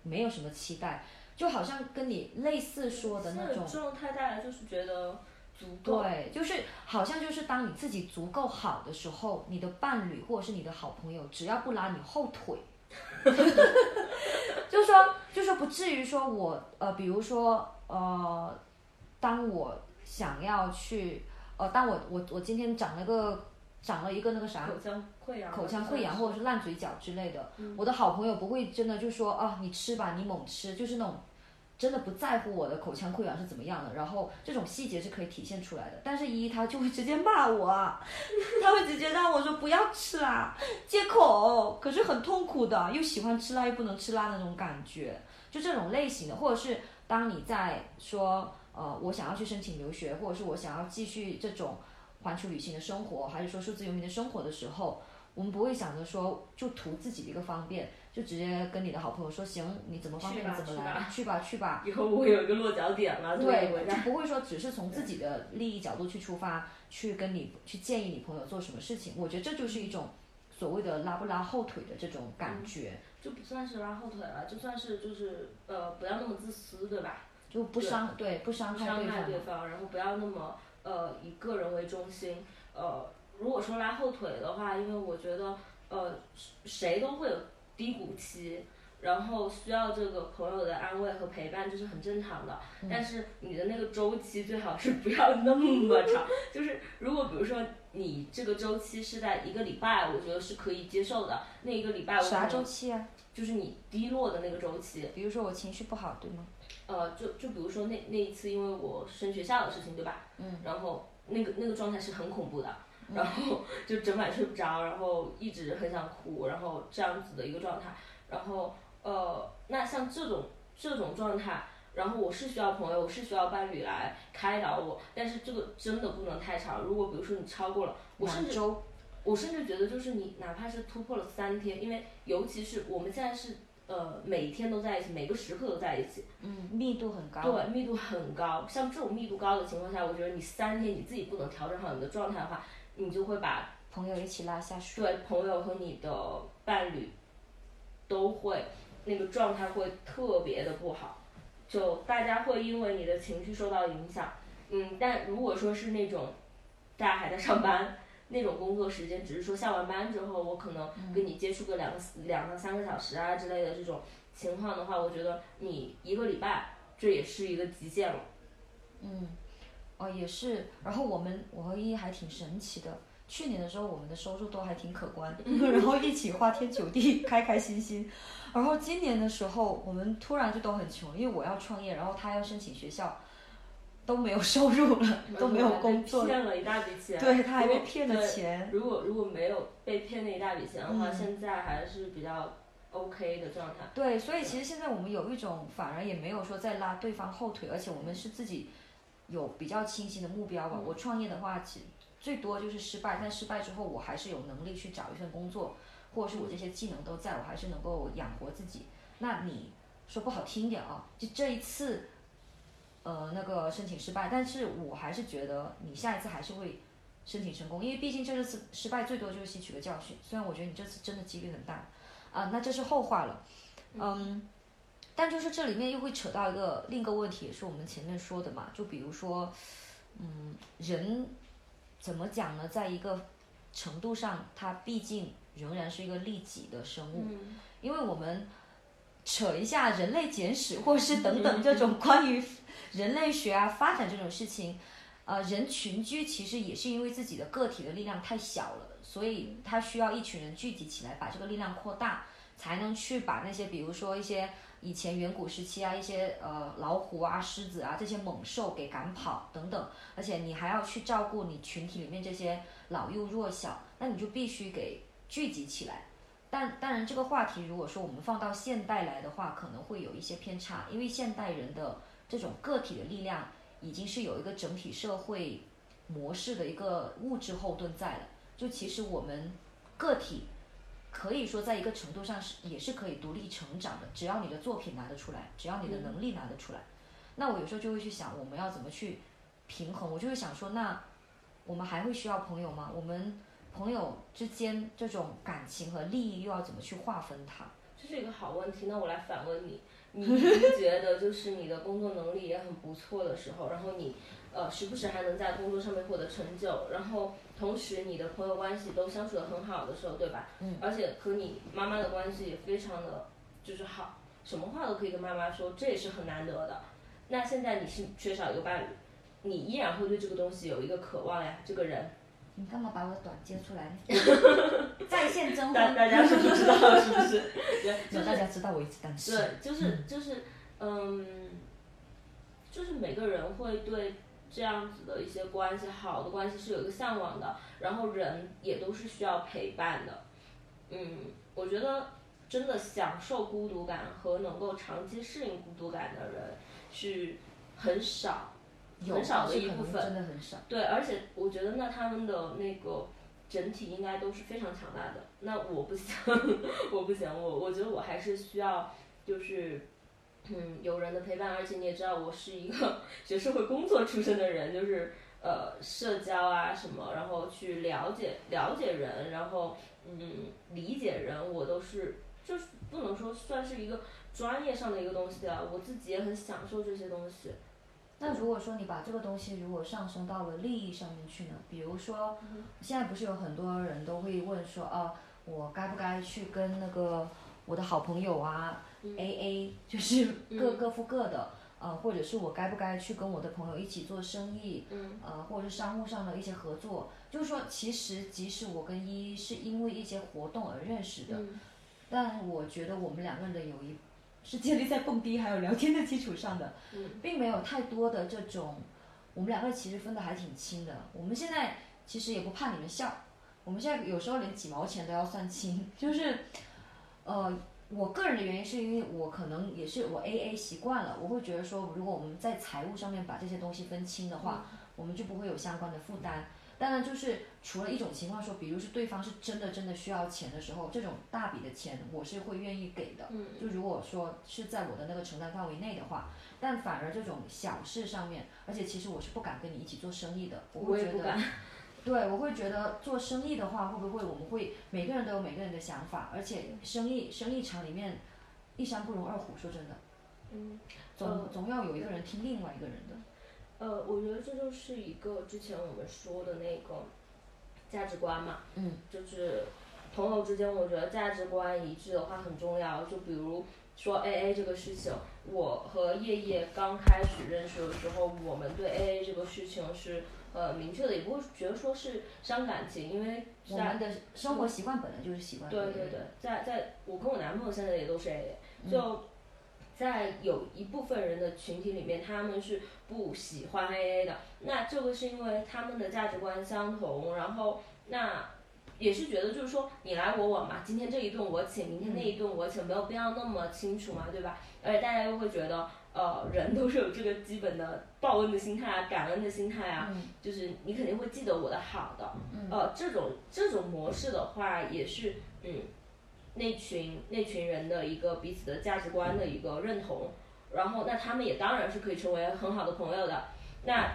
没有什么期待，就好像跟你类似说的那种状态，大概就是觉得。足够对，就是好像就是当你自己足够好的时候，你的伴侣或者是你的好朋友，只要不拉你后腿，就说，就说不至于说我呃，比如说呃，当我想要去呃，当我我我今天长了个长了一个那个啥口腔溃疡，口腔溃疡或者是烂嘴角之类的，我的好朋友不会真的就说啊，你吃吧，你猛吃，就是那种。真的不在乎我的口腔溃疡是怎么样的，然后这种细节是可以体现出来的。但是，依依他就会直接骂我，他会直接让我说不要吃啦，借口。可是很痛苦的，又喜欢吃辣又不能吃辣的那种感觉，就这种类型的。或者是当你在说，呃，我想要去申请留学，或者是我想要继续这种环球旅行的生活，还是说数字游民的生活的时候，我们不会想着说就图自己的一个方便。就直接跟你的好朋友说行，你怎么方便你怎么来，去吧去吧。以后我有一个落脚点了，对，就不会说只是从 自己的利益角度去出发，去跟你去建议你朋友做什么事情。我觉得这就是一种所谓的拉不拉后腿的这种感觉。就不算是拉后腿了，就算是就是呃不要那么自私，对吧？就不伤对不伤害对方，然后不要那么呃以个人为中心。呃，如果说拉后腿的话，因为我觉得呃谁都会有。低谷期，然后需要这个朋友的安慰和陪伴，这是很正常的。但是你的那个周期最好是不要那么长。就是如果比如说你这个周期是在一个礼拜，我觉得是可以接受的。那一个礼拜啥周期啊？就是你低落的那个周期。比如说我情绪不好，对吗？呃，就就比如说那那一次，因为我升学校的事情，对吧？嗯。然后那个那个状态是很恐怖的。然后就整晚睡不着，然后一直很想哭，然后这样子的一个状态。然后呃，那像这种这种状态，然后我是需要朋友，我是需要伴侣来开导我，但是这个真的不能太长。如果比如说你超过了，我甚至我甚至觉得就是你哪怕是突破了三天，因为尤其是我们现在是呃每天都在一起，每个时刻都在一起，嗯，密度很高，对，密度很高。像这种密度高的情况下，我觉得你三天你自己不能调整好你的状态的话。你就会把朋友一起拉下水。对，朋友和你的伴侣都会那个状态会特别的不好，就大家会因为你的情绪受到影响。嗯，但如果说是那种大家还在上班那种工作时间，只是说下完班之后，我可能跟你接触个两个两到三个小时啊之类的这种情况的话，我觉得你一个礼拜这也是一个极限了。嗯。哦，也是。然后我们我和依依还挺神奇的。去年的时候，我们的收入都还挺可观，然后一起花天酒地，开开心心。然后今年的时候，我们突然就都很穷，因为我要创业，然后他要申请学校，都没有收入了，都没有工作。骗了一大笔钱。对他还被骗了钱。如果如果没有被骗那一大笔钱的话，现在还是比较 OK 的状态。对，所以其实现在我们有一种，反而也没有说在拉对方后腿，而且我们是自己。有比较清晰的目标吧。我创业的话，其最多就是失败，但失败之后，我还是有能力去找一份工作，或者是我这些技能都在，我还是能够养活自己。那你说不好听点啊，就这一次，呃，那个申请失败，但是我还是觉得你下一次还是会申请成功，因为毕竟这次失败最多就是吸取个教训。虽然我觉得你这次真的几率很大，啊，那这是后话了，嗯。但就是这里面又会扯到一个另一个问题，也是我们前面说的嘛，就比如说，嗯，人怎么讲呢？在一个程度上，它毕竟仍然是一个利己的生物，因为我们扯一下《人类简史》或是等等这种关于人类学啊发展这种事情，呃，人群居其实也是因为自己的个体的力量太小了，所以他需要一群人聚集起来，把这个力量扩大。才能去把那些比如说一些以前远古时期啊一些呃老虎啊狮子啊这些猛兽给赶跑等等，而且你还要去照顾你群体里面这些老幼弱小，那你就必须给聚集起来。但当然这个话题如果说我们放到现代来的话，可能会有一些偏差，因为现代人的这种个体的力量已经是有一个整体社会模式的一个物质后盾在了。就其实我们个体可以说在一个程度上是也是可以独立成长的，只要你的作品拿得出来，只要你的能力拿得出来。那我有时候就会去想，我们要怎么去平衡？我就会想说，那我们还会需要朋友吗？我们？朋友之间这种感情和利益又要怎么去划分它？这是一个好问题。那我来反问你：你不觉得就是你的工作能力也很不错的时候，然后你呃时不时还能在工作上面获得成就，然后同时你的朋友关系都相处的很好的时候，对吧？嗯。而且和你妈妈的关系也非常的就是好，什么话都可以跟妈妈说，这也是很难得的。那现在你是缺少一个伴侣，你依然会对这个东西有一个渴望呀，这个人。你干嘛把我的短接出来呢？在线征婚，大家是不知道是不是？就大家知道我一直单身。对，就是就是嗯，就是每个人会对这样子的一些关系，好的关系是有一个向往的，然后人也都是需要陪伴的。嗯，我觉得真的享受孤独感和能够长期适应孤独感的人是很少。很少的一部分，真的很少。对，而且我觉得那他们的那个整体应该都是非常强大的。那我不行，我不行，我我觉得我还是需要，就是嗯有人的陪伴。而且你也知道，我是一个学社会工作出身的人，就是呃社交啊什么，然后去了解了解人，然后嗯理解人，我都是就是不能说算是一个专业上的一个东西啊，我自己也很享受这些东西。那如果说你把这个东西如果上升到了利益上面去呢？比如说，现在不是有很多人都会问说，啊，我该不该去跟那个我的好朋友啊，A A，就是各各付各的，呃，或者是我该不该去跟我的朋友一起做生意，呃，或者是商务上的一些合作？就是说，其实即使我跟依依是因为一些活动而认识的，但我觉得我们两个人的友谊。是建立在蹦迪还有聊天的基础上的，并没有太多的这种，我们两个其实分的还挺清的。我们现在其实也不怕你们笑，我们现在有时候连几毛钱都要算清。就是，呃，我个人的原因是因为我可能也是我 A A 习惯了，我会觉得说，如果我们在财务上面把这些东西分清的话，我们就不会有相关的负担。当然，就是除了一种情况说，比如是对方是真的真的需要钱的时候，这种大笔的钱我是会愿意给的。嗯。就如果说是在我的那个承担范围内的话，但反而这种小事上面，而且其实我是不敢跟你一起做生意的。我会觉得，对，我会觉得做生意的话，会不会我们会每个人都有每个人的想法，而且生意生意场里面一山不容二虎，说真的。嗯。总总要有一个人听另外一个人的。呃，我觉得这就是一个之前我们说的那个价值观嘛，嗯，就是朋友之间，我觉得价值观一致的话很重要。就比如说 A A 这个事情，我和叶叶刚开始认识的时候，我们对 A A 这个事情是呃明确的，也不会觉得说是伤感情，因为我们的生活习惯本来就是习惯。对对对，在在我跟我男朋友现在也都是 A A，就。在有一部分人的群体里面，他们是不喜欢 AA 的。那这个是因为他们的价值观相同，然后那也是觉得就是说你来我往嘛，今天这一顿我请，明天那一顿我请，没有必要那么清楚嘛，对吧？而且大家又会觉得，呃，人都是有这个基本的报恩的心态啊，感恩的心态啊，就是你肯定会记得我的好的。呃，这种这种模式的话，也是嗯。那群那群人的一个彼此的价值观的一个认同，然后那他们也当然是可以成为很好的朋友的。那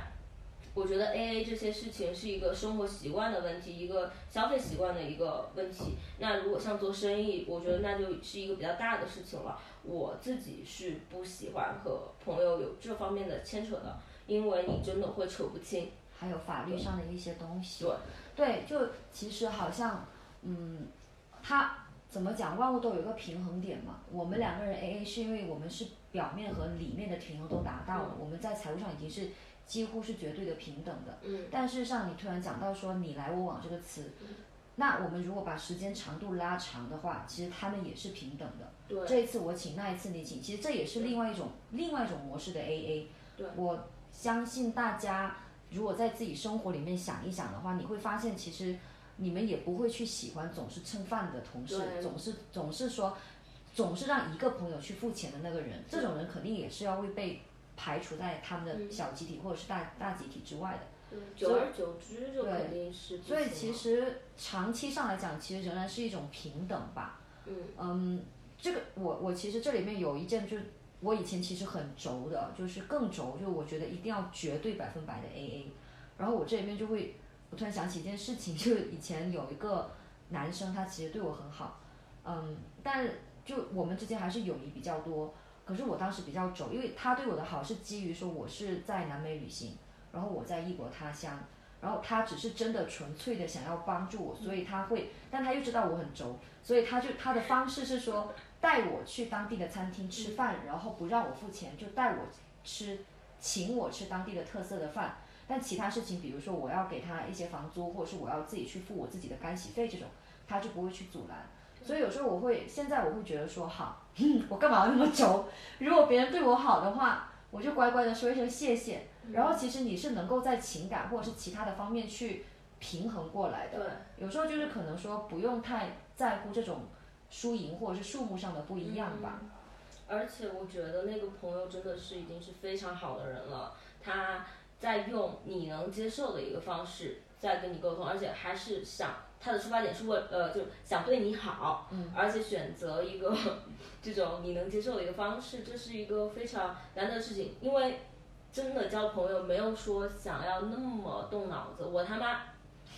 我觉得 A A 这些事情是一个生活习惯的问题，一个消费习惯的一个问题。那如果像做生意，我觉得那就是一个比较大的事情了。我自己是不喜欢和朋友有这方面的牵扯的，因为你真的会扯不清。还有法律上的一些东西。对。对，就其实好像，嗯，他。怎么讲？万物都有一个平衡点嘛。我们两个人 A A 是因为我们是表面和里面的平衡都达到了，我们在财务上已经是几乎是绝对的平等的。嗯。但事实上，你突然讲到说“你来我往”这个词，那我们如果把时间长度拉长的话，其实他们也是平等的。对。这一次我请，那一次你请，其实这也是另外一种另外一种模式的 AA。对。我相信大家如果在自己生活里面想一想的话，你会发现其实你们也不会去喜欢总是蹭饭的同事，总是总是说总是让一个朋友去付钱的那个人，这种人肯定也是要会被排除在他们的小集体或者是大大集体之外的。久而久之就肯定是。所以其实长期上来讲，其实仍然是一种平等吧。嗯。嗯，这个我我其实这里面有一件，就是我以前其实很轴的，就是更轴，就我觉得一定要绝对百分百的 AA。然后我这里面就会，我突然想起一件事情，就是以前有一个男生，他其实对我很好，嗯，但就我们之间还是友谊比较多。可是我当时比较轴，因为他对我的好是基于说我是在南美旅行。然后我在异国他乡，然后他只是真的纯粹的想要帮助我，所以他会，但他又知道我很轴，所以他就他的方式是说带我去当地的餐厅吃饭，然后不让我付钱，就带我吃，请我吃当地的特色的饭。但其他事情，比如说我要给他一些房租，或者是我要自己去付我自己的干洗费这种，他就不会去阻拦。所以有时候我会，现在我会觉得说，好，我干嘛要那么轴？如果别人对我好的话，我就乖乖的说一声谢谢。然后其实你是能够在情感或者是其他的方面去平衡过来的。对。有时候就是可能说不用太在乎这种输赢或者是数目上的不一样吧。而且我觉得那个朋友真的是已经是非常好的人了，他在用你能接受的一个方式在跟你沟通，而且还是想他的出发点是为呃就想对你好，而且选择一个这种你能接受的一个方式，这是一个非常难得的事情，因为。真的交朋友没有说想要那么动脑子，我他妈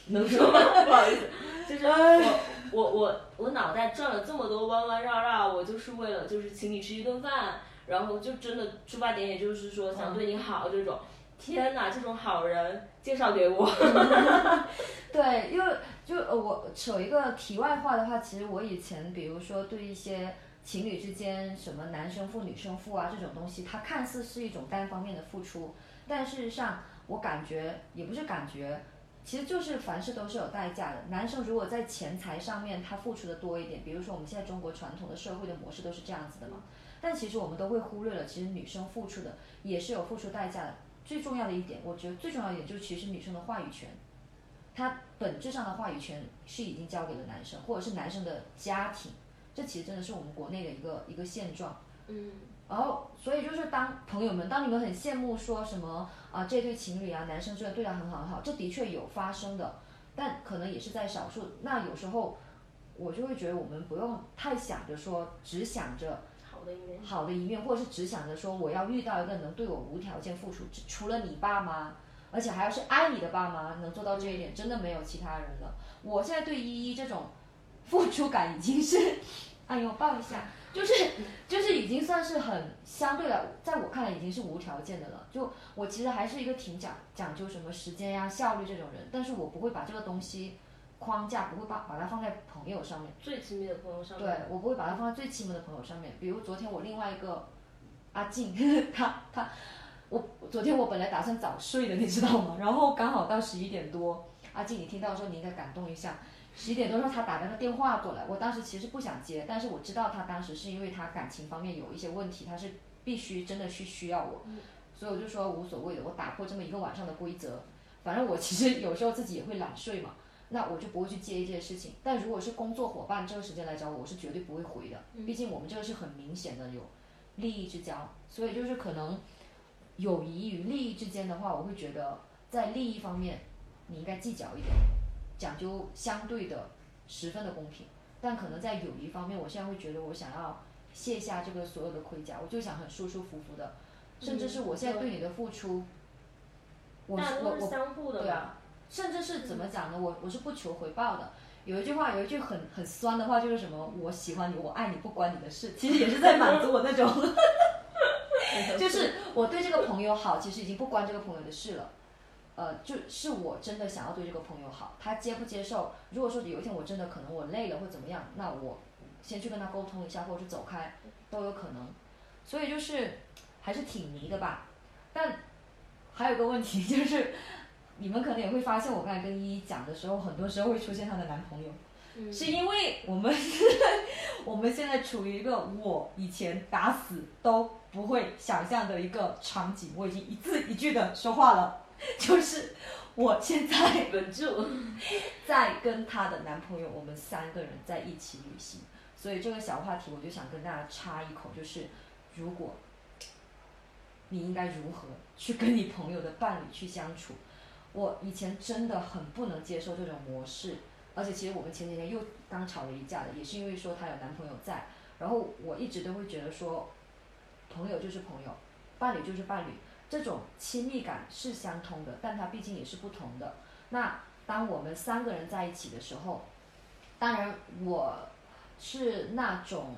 能说吗？不好意思，就是我我我我脑袋转了这么多弯弯绕绕，我就是为了就是请你吃一顿饭，然后就真的出发点也就是说想对你好这种。天哪，这种好人介绍给我。对，因为就我扯一个题外话的话，其实我以前比如说对一些。情侣之间什么男生付女生付啊这种东西，它看似是一种单方面的付出，但事实上我感觉也不是感觉，其实就是凡事都是有代价的。男生如果在钱财上面他付出的多一点，比如说我们现在中国传统的社会的模式都是这样子的嘛，但其实我们都会忽略了，其实女生付出的也是有付出代价的。最重要的一点，我觉得最重要一点就是其实女生的话语权，她本质上的话语权是已经交给了男生，或者是男生的家庭。这其实真的是我们国内的一个一个现状，嗯，然后所以就是当朋友们，当你们很羡慕说什么啊这对情侣啊，男生真的对他很好很好，这的确有发生的，但可能也是在少数。那有时候我就会觉得我们不用太想着说，只想着好的一面，好的一面，或者是只想着说我要遇到一个能对我无条件付出，除了你爸妈，而且还要是爱你的爸妈能做到这一点，真的没有其他人了。我现在对依依这种。付出感已经是，哎呦抱一下，就是就是已经算是很相对的，在我看来已经是无条件的了。就我其实还是一个挺讲讲究什么时间呀、效率这种人，但是我不会把这个东西框架，不会把把它放在朋友上面。最亲密的朋友上面。对，我不会把它放在最亲密的朋友上面。比如昨天我另外一个阿静，他他我昨天我本来打算早睡的，你知道吗？然后刚好到十一点多，阿静你听到说你应该感动一下。十一点多钟，他打了个电话过来，我当时其实不想接，但是我知道他当时是因为他感情方面有一些问题，他是必须真的去需要我，所以我就说无所谓的，我打破这么一个晚上的规则，反正我其实有时候自己也会懒睡嘛，那我就不会去接一些事情。但如果是工作伙伴这个时间来找我，我是绝对不会回的，毕竟我们这个是很明显的有利益之交，所以就是可能友谊与利益之间的话，我会觉得在利益方面你应该计较一点。讲究相对的十分的公平，但可能在友谊方面，我现在会觉得我想要卸下这个所有的盔甲，我就想很舒舒服服的，甚至是我现在对你的付出，我我我对啊，甚至是怎么讲呢？我我是不求回报的。有一句话，有一句很很酸的话，就是什么？我喜欢你，我爱你，不关你的事。其实也是在满足我那种，就是我对这个朋友好，其实已经不关这个朋友的事了。呃，就是我真的想要对这个朋友好，他接不接受？如果说有一天我真的可能我累了或怎么样，那我先去跟他沟通一下，或者是走开，都有可能。所以就是还是挺迷的吧。但还有个问题 就是，你们可能也会发现，我刚才跟依依讲的时候，很多时候会出现她的男朋友，是因为我们 我们现在处于一个我以前打死都不会想象的一个场景，我已经一字一句的说话了，就是我现在稳住，在跟她的男朋友，我们三个人在一起旅行，所以这个小话题我就想跟大家插一口，就是如果你应该如何去跟你朋友的伴侣去相处。我以前真的很不能接受这种模式，而且其实我们前几天又刚吵了一架的，也是因为说她有男朋友在，然后我一直都会觉得说，朋友就是朋友，伴侣就是伴侣，这种亲密感是相通的，但它毕竟也是不同的。那当我们三个人在一起的时候，当然我是那种，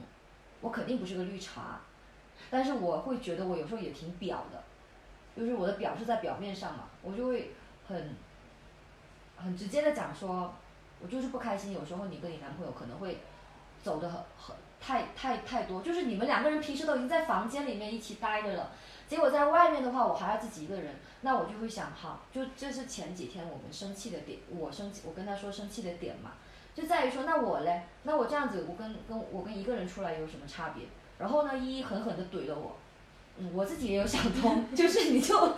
我肯定不是个绿茶，但是我会觉得我有时候也挺表的，就是我的表是在表面上嘛，我就会。很很直接的讲说，我就是不开心。有时候你跟你男朋友可能会走的很很太太太多，就是你们两个人平时都已经在房间里面一起待着了，结果在外面的话，我还要自己一个人，那我就会想，哈，就这是前几天我们生气的点，我生气，我跟他说生气的点嘛，就在于说，那我嘞，那我这样子，我跟跟我跟一个人出来有什么差别？然后呢，一一狠狠的怼了我，嗯，我自己也有想通，就是你就。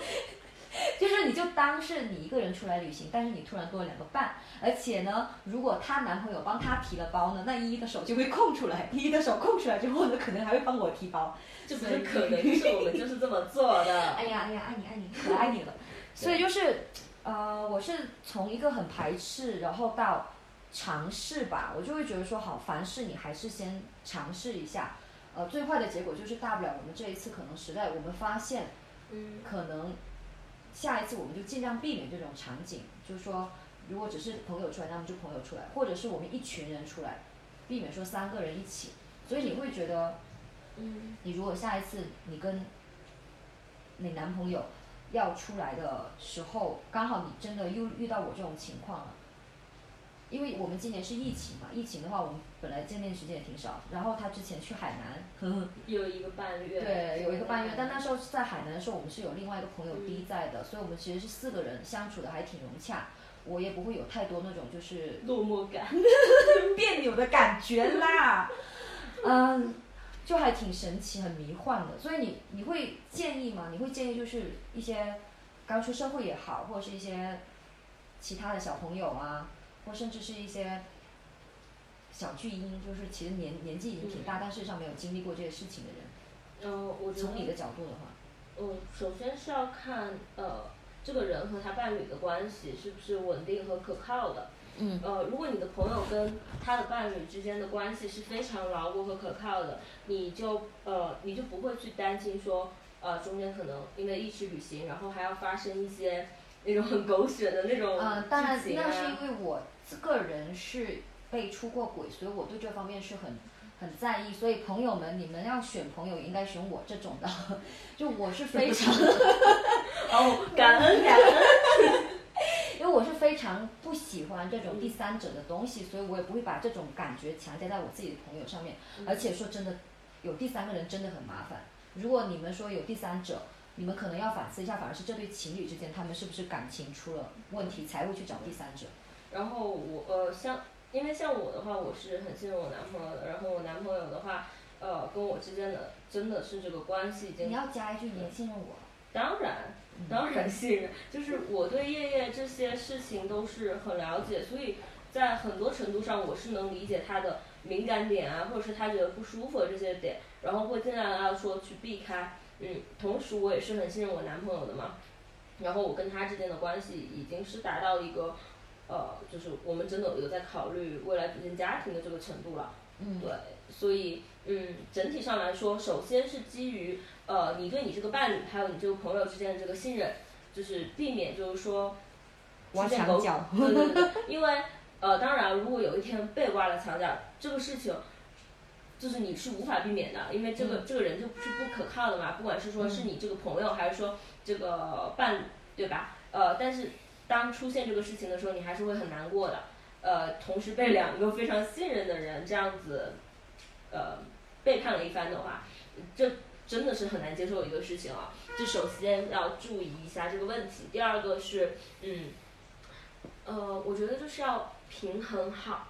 就是你就当是你一个人出来旅行，但是你突然多了两个伴，而且呢，如果她男朋友帮她提了包呢，那依依的手就会空出来，依依的手空出来之后呢，可能还会帮我提包，就不是可能，是我们就是这么做的。哎呀哎呀，爱你爱你，可爱你了。所以就是，呃，我是从一个很排斥，然后到尝试吧，我就会觉得说，好，凡事你还是先尝试一下，呃，最坏的结果就是大不了我们这一次可能实在我们发现，嗯，可能。下一次我们就尽量避免这种场景，就是说，如果只是朋友出来，那么就朋友出来，或者是我们一群人出来，避免说三个人一起。所以你会觉得，嗯，你如果下一次你跟你男朋友要出来的时候，刚好你真的又遇到我这种情况了。因为我们今年是疫情嘛，疫情的话，我们本来见面时间也挺少。然后他之前去海南，有一个半月。对，有一个半月。但那时候在海南的时候，我们是有另外一个朋友 D 在的，所以我们其实是四个人相处的还挺融洽。我也不会有太多那种就是落寞感、别扭的感觉啦。嗯，就还挺神奇、很迷幻的。所以你你会建议吗？你会建议就是一些刚出社会也好，或者是一些其他的小朋友啊？或甚至是一些小巨婴，就是其实年年纪已经挺大，但事实上没有经历过这些事情的人。嗯，我从你的角度的话，嗯，首先是要看呃这个人和他伴侣的关系是不是稳定和可靠的。嗯。呃，如果你的朋友跟他的伴侣之间的关系是非常牢固和可靠的，你就呃你就不会去担心说呃中间可能因为一起旅行，然后还要发生一些那种很 狗血的那种嗯，当然那是因为我。个人是被出过轨，所以我对这方面是很很在意。所以朋友们，你们要选朋友，应该选我这种的。就我是非常 哦，感恩感恩，因为我是非常不喜欢这种第三者的东西，所以我也不会把这种感觉强加在我自己的朋友上面。而且说真的，有第三个人真的很麻烦。如果你们说有第三者，你们可能要反思一下，反而是这对情侣之间，他们是不是感情出了问题，才会去找第三者。然后我呃像，因为像我的话，我是很信任我男朋友的。然后我男朋友的话，呃，跟我之间的真的是这个关系已经。你要加一句，你信任我。当然，当然信任。就是我对叶叶这些事情都是很了解，所以在很多程度上，我是能理解他的敏感点啊，或者是他觉得不舒服的这些点，然后会尽量要说去避开。嗯，同时我也是很信任我男朋友的嘛。然后我跟他之间的关系已经是达到一个。呃，就是我们真的有在考虑未来组建家庭的这个程度了。嗯。对，所以嗯，整体上来说，首先是基于呃你对你这个伴侣还有你这个朋友之间的这个信任，就是避免就是说挖墙脚。对对对。因为呃，当然，如果有一天被挖了墙角，这个事情就是你是无法避免的，因为这个这个人就是不可靠的嘛，不管是说是你这个朋友还是说这个伴侣，对吧？呃，但是。当出现这个事情的时候，你还是会很难过的。呃，同时被两个非常信任的人这样子，呃，背叛了一番的话，这真的是很难接受一个事情啊。就首先要注意一下这个问题，第二个是，嗯，呃，我觉得就是要平衡好，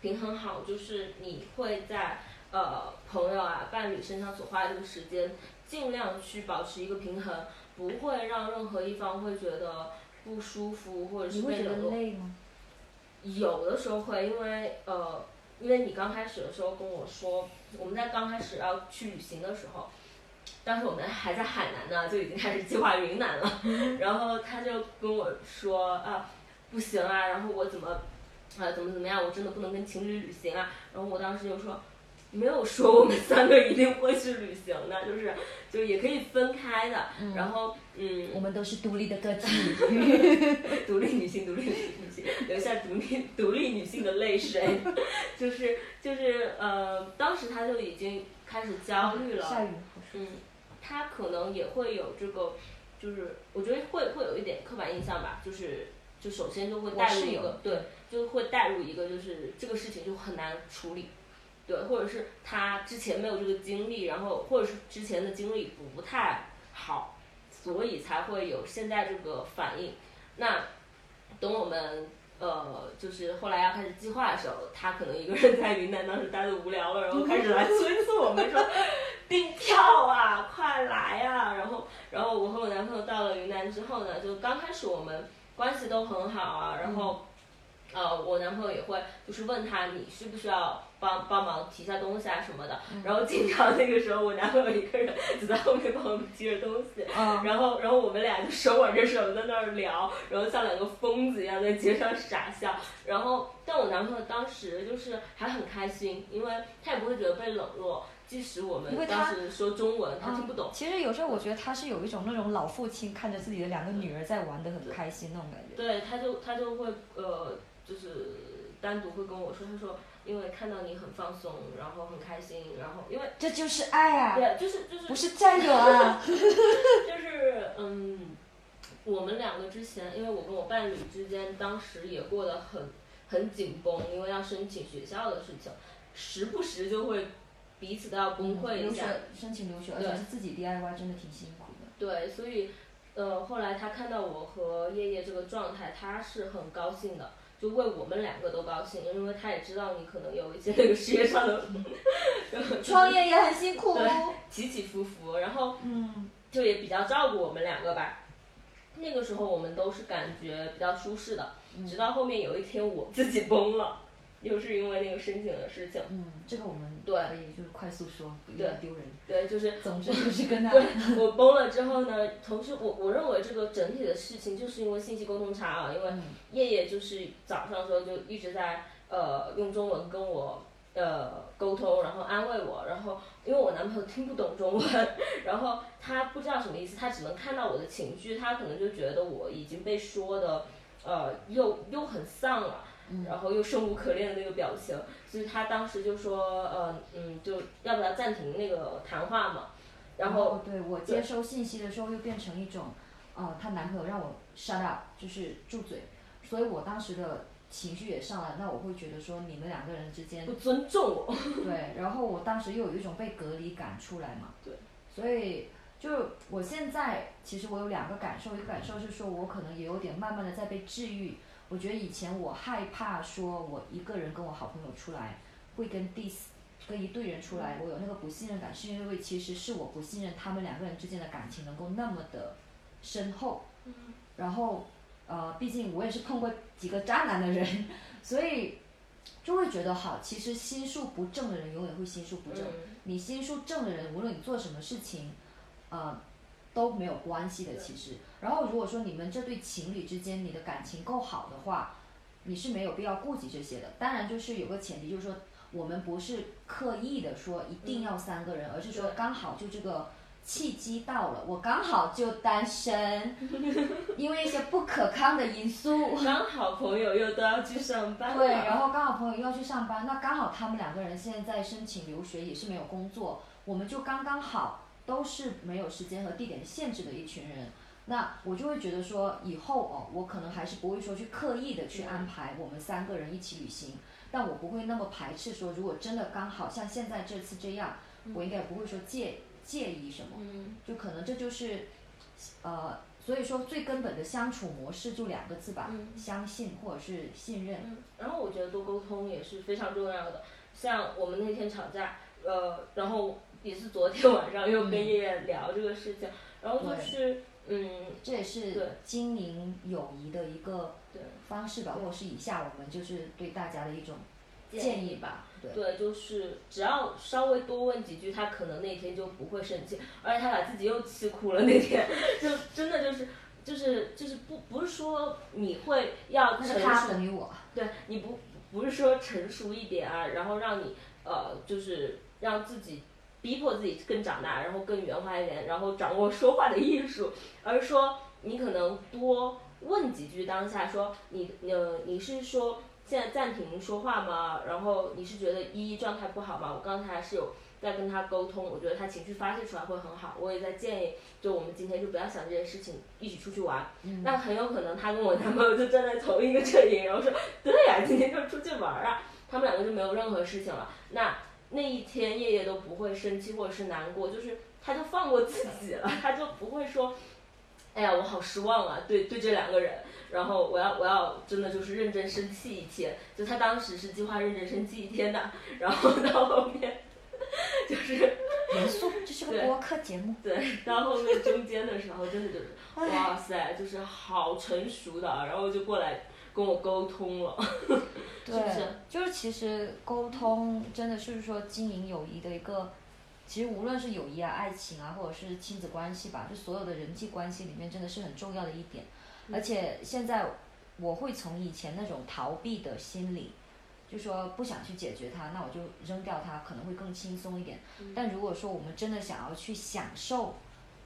平衡好就是你会在呃朋友啊、伴侣身上所花的这个时间，尽量去保持一个平衡，不会让任何一方会觉得不舒服或者是被冷落。累吗？有的时候会，因为呃，因为你刚开始的时候跟我说，我们在刚开始要去旅行的时候，当时我们还在海南呢，就已经开始计划云南了。然后他就跟我说啊，不行啊，然后我怎么啊怎么怎么样，我真的不能跟情侣旅行啊。然后我当时就说。没有说我们三个一定会去旅行的，就是就也可以分开的。然后，嗯，我们都是独立的个体，独立女性，独立女性，留下独立独立女性的泪水。就是就是呃，当时他就已经开始焦虑了。下雨。嗯，他可能也会有这个，就是我觉得会会有一点刻板印象吧，就是就首先就会带入一个，对，就会带入一个，就是这个事情就很难处理。对，或者是他之前没有这个经历，然后或者是之前的经历不太好，所以才会有现在这个反应。那等我们呃，就是后来要开始计划的时候，他可能一个人在云南当时待的无聊了，然后开始来催促我们说订票啊，快来啊！然后，然后我和我男朋友到了云南之后呢，就刚开始我们关系都很好啊，然后呃，我男朋友也会就是问他你需不需要。帮帮忙提下东西啊什么的，然后经常那个时候我男朋友一个人就在后面帮我们提着东西，然后然后我们俩就手挽着手在那儿聊，然后像两个疯子一样在街上傻笑，然后但我男朋友当时就是还很开心，因为他也不会觉得被冷落，即使我们当时说中文他听不懂。其实有时候我觉得他是有一种那种老父亲看着自己的两个女儿在玩的很开心那种感觉。对，他就他就会呃就是单独会跟我说，他说。因为看到你很放松，然后很开心，然后因为这就是爱啊，对，就是就是不是占有啊，就是嗯，我们两个之前，因为我跟我伴侣之间当时也过得很很紧绷，因为要申请学校的事情，时不时就会彼此都要崩溃一下。申请留学，而且是自己 DIY，真的挺辛苦的。对，所以呃，后来他看到我和叶叶这个状态，他是很高兴的。就为我们两个都高兴，因为他也知道你可能有一些那个事业上的，创业也很辛苦，起起伏伏，然后就也比较照顾我们两个吧。那个时候我们都是感觉比较舒适的，直到后面有一天我自己崩了。又是因为那个申请的事情，嗯，这个我们对可以就是快速说，不要丢人。对，就是总之就是跟他。对，我崩了之后呢，同时我我认为这个整体的事情就是因为信息沟通差啊，因为叶叶就是早上的时候就一直在呃用中文跟我呃沟通，然后安慰我，然后因为我男朋友听不懂中文，然后他不知道什么意思，他只能看到我的情绪，他可能就觉得我已经被说的呃又又很丧了。然后又生无可恋的那个表情，所以他当时就说，呃，嗯，就要不要暂停那个谈话嘛？然后对我接收信息的时候又变成一种，呃，她男朋友让我 shut up，就是住嘴，所以我当时的情绪也上来，那我会觉得说你们两个人之间不尊重我。对，然后我当时又有一种被隔离感出来嘛。对。所以就我现在其实我有两个感受，一个感受是说我可能也有点慢慢的在被治愈。我觉得以前我害怕说，我一个人跟我好朋友出来，会跟第四跟一队人出来，我有那个不信任感，是因为其实是我不信任他们两个人之间的感情能够那么的深厚。然后，呃，毕竟我也是碰过几个渣男的人，所以就会觉得好。其实心术不正的人永远会心术不正，你心术正的人，无论你做什么事情，呃。都没有关系的，其实。然后如果说你们这对情侣之间你的感情够好的话，你是没有必要顾及这些的。当然就是有个前提，就是说我们不是刻意的说一定要三个人，而是说刚好就这个契机到了，我刚好就单身，因为一些不可抗的因素。刚好朋友又都要去上班。对，然后刚好朋友又要去上班，那刚好他们两个人现在申请留学也是没有工作，我们就刚刚好。都是没有时间和地点限制的一群人，那我就会觉得说，以后哦，我可能还是不会说去刻意的去安排我们三个人一起旅行，但我不会那么排斥说，如果真的刚好像现在这次这样，我应该不会说介介意什么，就可能这就是，呃，所以说最根本的相处模式就两个字吧，相信或者是信任。然后我觉得多沟通也是非常重要的，像我们那天吵架，呃，然后也是昨天晚上又跟叶叶聊这个事情，然后就是，嗯，这也是经营友谊的一个方式吧，或者是以下我们就是对大家的一种。建议吧，对，就是只要稍微多问几句，他可能那天就不会生气，而且他把自己又气哭了。那天 就真的就是就是就是不不是说你会要成熟，等于我，对你不不是说成熟一点啊，然后让你呃就是让自己逼迫自己更长大，然后更圆滑一点，然后掌握说话的艺术，而是说你可能多问几句，当下说你呃你是说。现在暂停说话吗？然后你是觉得依依状态不好吗？我刚才是有在跟他沟通，我觉得他情绪发泄出来会很好。我也在建议，就我们今天就不要想这件事情，一起出去玩。那很有可能他跟我男朋友就站在同一个阵营，然后说对呀，今天就出去玩啊。他们两个就没有任何事情了。那那一天夜夜都不会生气或者是难过，就是他就放过自己了，他就不会说，哎呀，我好失望啊，对对这两个人。然后我要我要真的就是认真生气一天，就他当时是计划认真生气一天的，然后到后面就是严肃，这是个播客节目。对，到后面中间的时候，真的就是哇塞，就是好成熟的，然后就过来跟我沟通了，是不是？就是其实沟通真的是说经营友谊的一个，其实无论是友谊啊、爱情啊，或者是亲子关系吧，就所有的人际关系里面，真的是很重要的一点。而且现在，我会从以前那种逃避的心理，就说不想去解决它，那我就扔掉它，可能会更轻松一点。但如果说我们真的想要去享受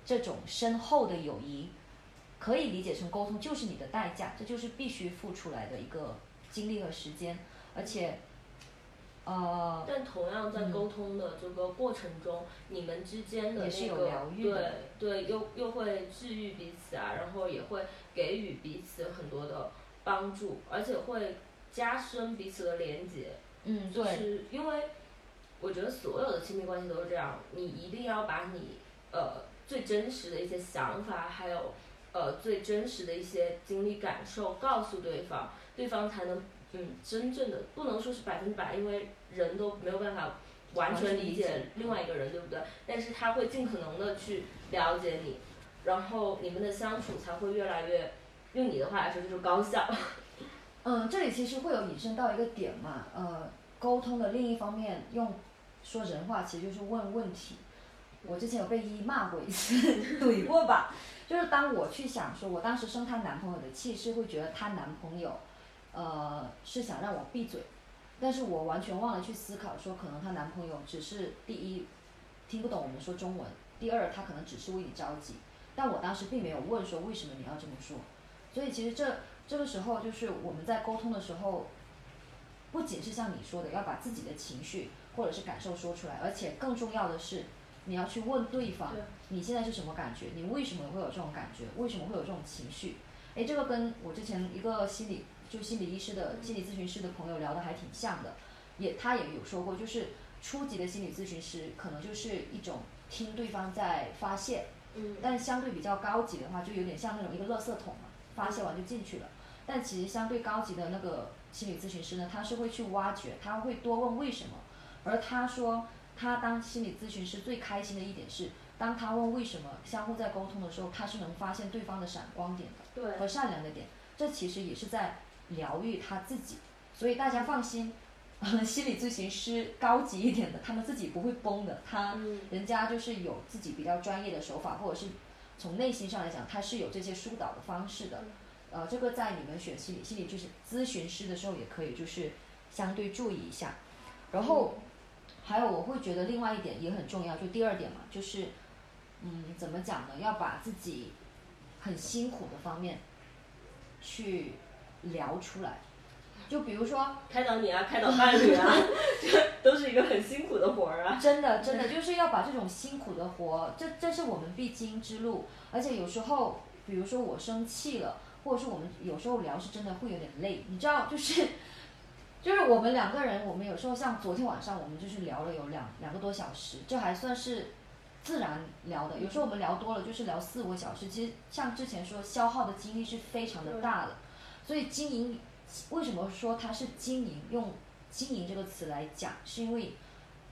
这种深厚的友谊，可以理解成沟通就是你的代价，这就是必须付出来的一个精力和时间，而且。呃，但同样在沟通的这个过程中，你们之间的那个对对，又又会治愈彼此啊，然后也会给予彼此很多的帮助，而且会加深彼此的连接。嗯，对。是因为我觉得所有的亲密关系都是这样，你一定要把你呃最真实的一些想法，还有呃最真实的一些经历感受告诉对方，对方才能。嗯，真正的不能说是百分之百，因为人都没有办法完全理解另外一个人，对不对？但是他会尽可能的去了解你，然后你们的相处才会越来越，用你的话来说就是高效。嗯，这里其实会有引申到一个点嘛，呃，沟通的另一方面，用说人话其实就是问问题。我之前有被一骂过一次，怼过吧？就是当我去想说，我当时生她男朋友的气，是会觉得她男朋友。呃，是想让我闭嘴，但是我完全忘了去思考，说可能她男朋友只是第一听不懂我们说中文，第二他可能只是为你着急，但我当时并没有问说为什么你要这么说，所以其实这这个时候就是我们在沟通的时候，不仅是像你说的要把自己的情绪或者是感受说出来，而且更重要的是你要去问对方，你现在是什么感觉？你为什么会有这种感觉？为什么会有这种情绪？哎，这个跟我之前一个心理。就心理医师的心理咨询师的朋友聊的还挺像的，也他也有说过，就是初级的心理咨询师可能就是一种听对方在发泄，嗯，但相对比较高级的话，就有点像那种一个垃圾桶嘛，发泄完就进去了。但其实相对高级的那个心理咨询师呢，他是会去挖掘，他会多问为什么。而他说，他当心理咨询师最开心的一点是，当他问为什么，相互在沟通的时候，他是能发现对方的闪光点的，对，和善良的点。这其实也是在。疗愈他自己，所以大家放心，心理咨询师高级一点的，他们自己不会崩的，他人家就是有自己比较专业的手法，或者是从内心上来讲，他是有这些疏导的方式的。呃，这个在你们选心理心理就是咨询师的时候，也可以就是相对注意一下。然后还有我会觉得另外一点也很重要，就第二点嘛，就是嗯，怎么讲呢？要把自己很辛苦的方面去。聊出来，就比如说开导你啊，开导伴侣啊，这都是一个很辛苦的活儿啊。真的，真的就是要把这种辛苦的活，这这是我们必经之路。而且有时候，比如说我生气了，或者是我们有时候聊是真的会有点累，你知道，就是就是我们两个人，我们有时候像昨天晚上，我们就是聊了有两两个多小时，这还算是自然聊的。有时候我们聊多了，就是聊四五个小时。其实像之前说，消耗的精力是非常的大的。所以经营，为什么说它是经营？用经营这个词来讲，是因为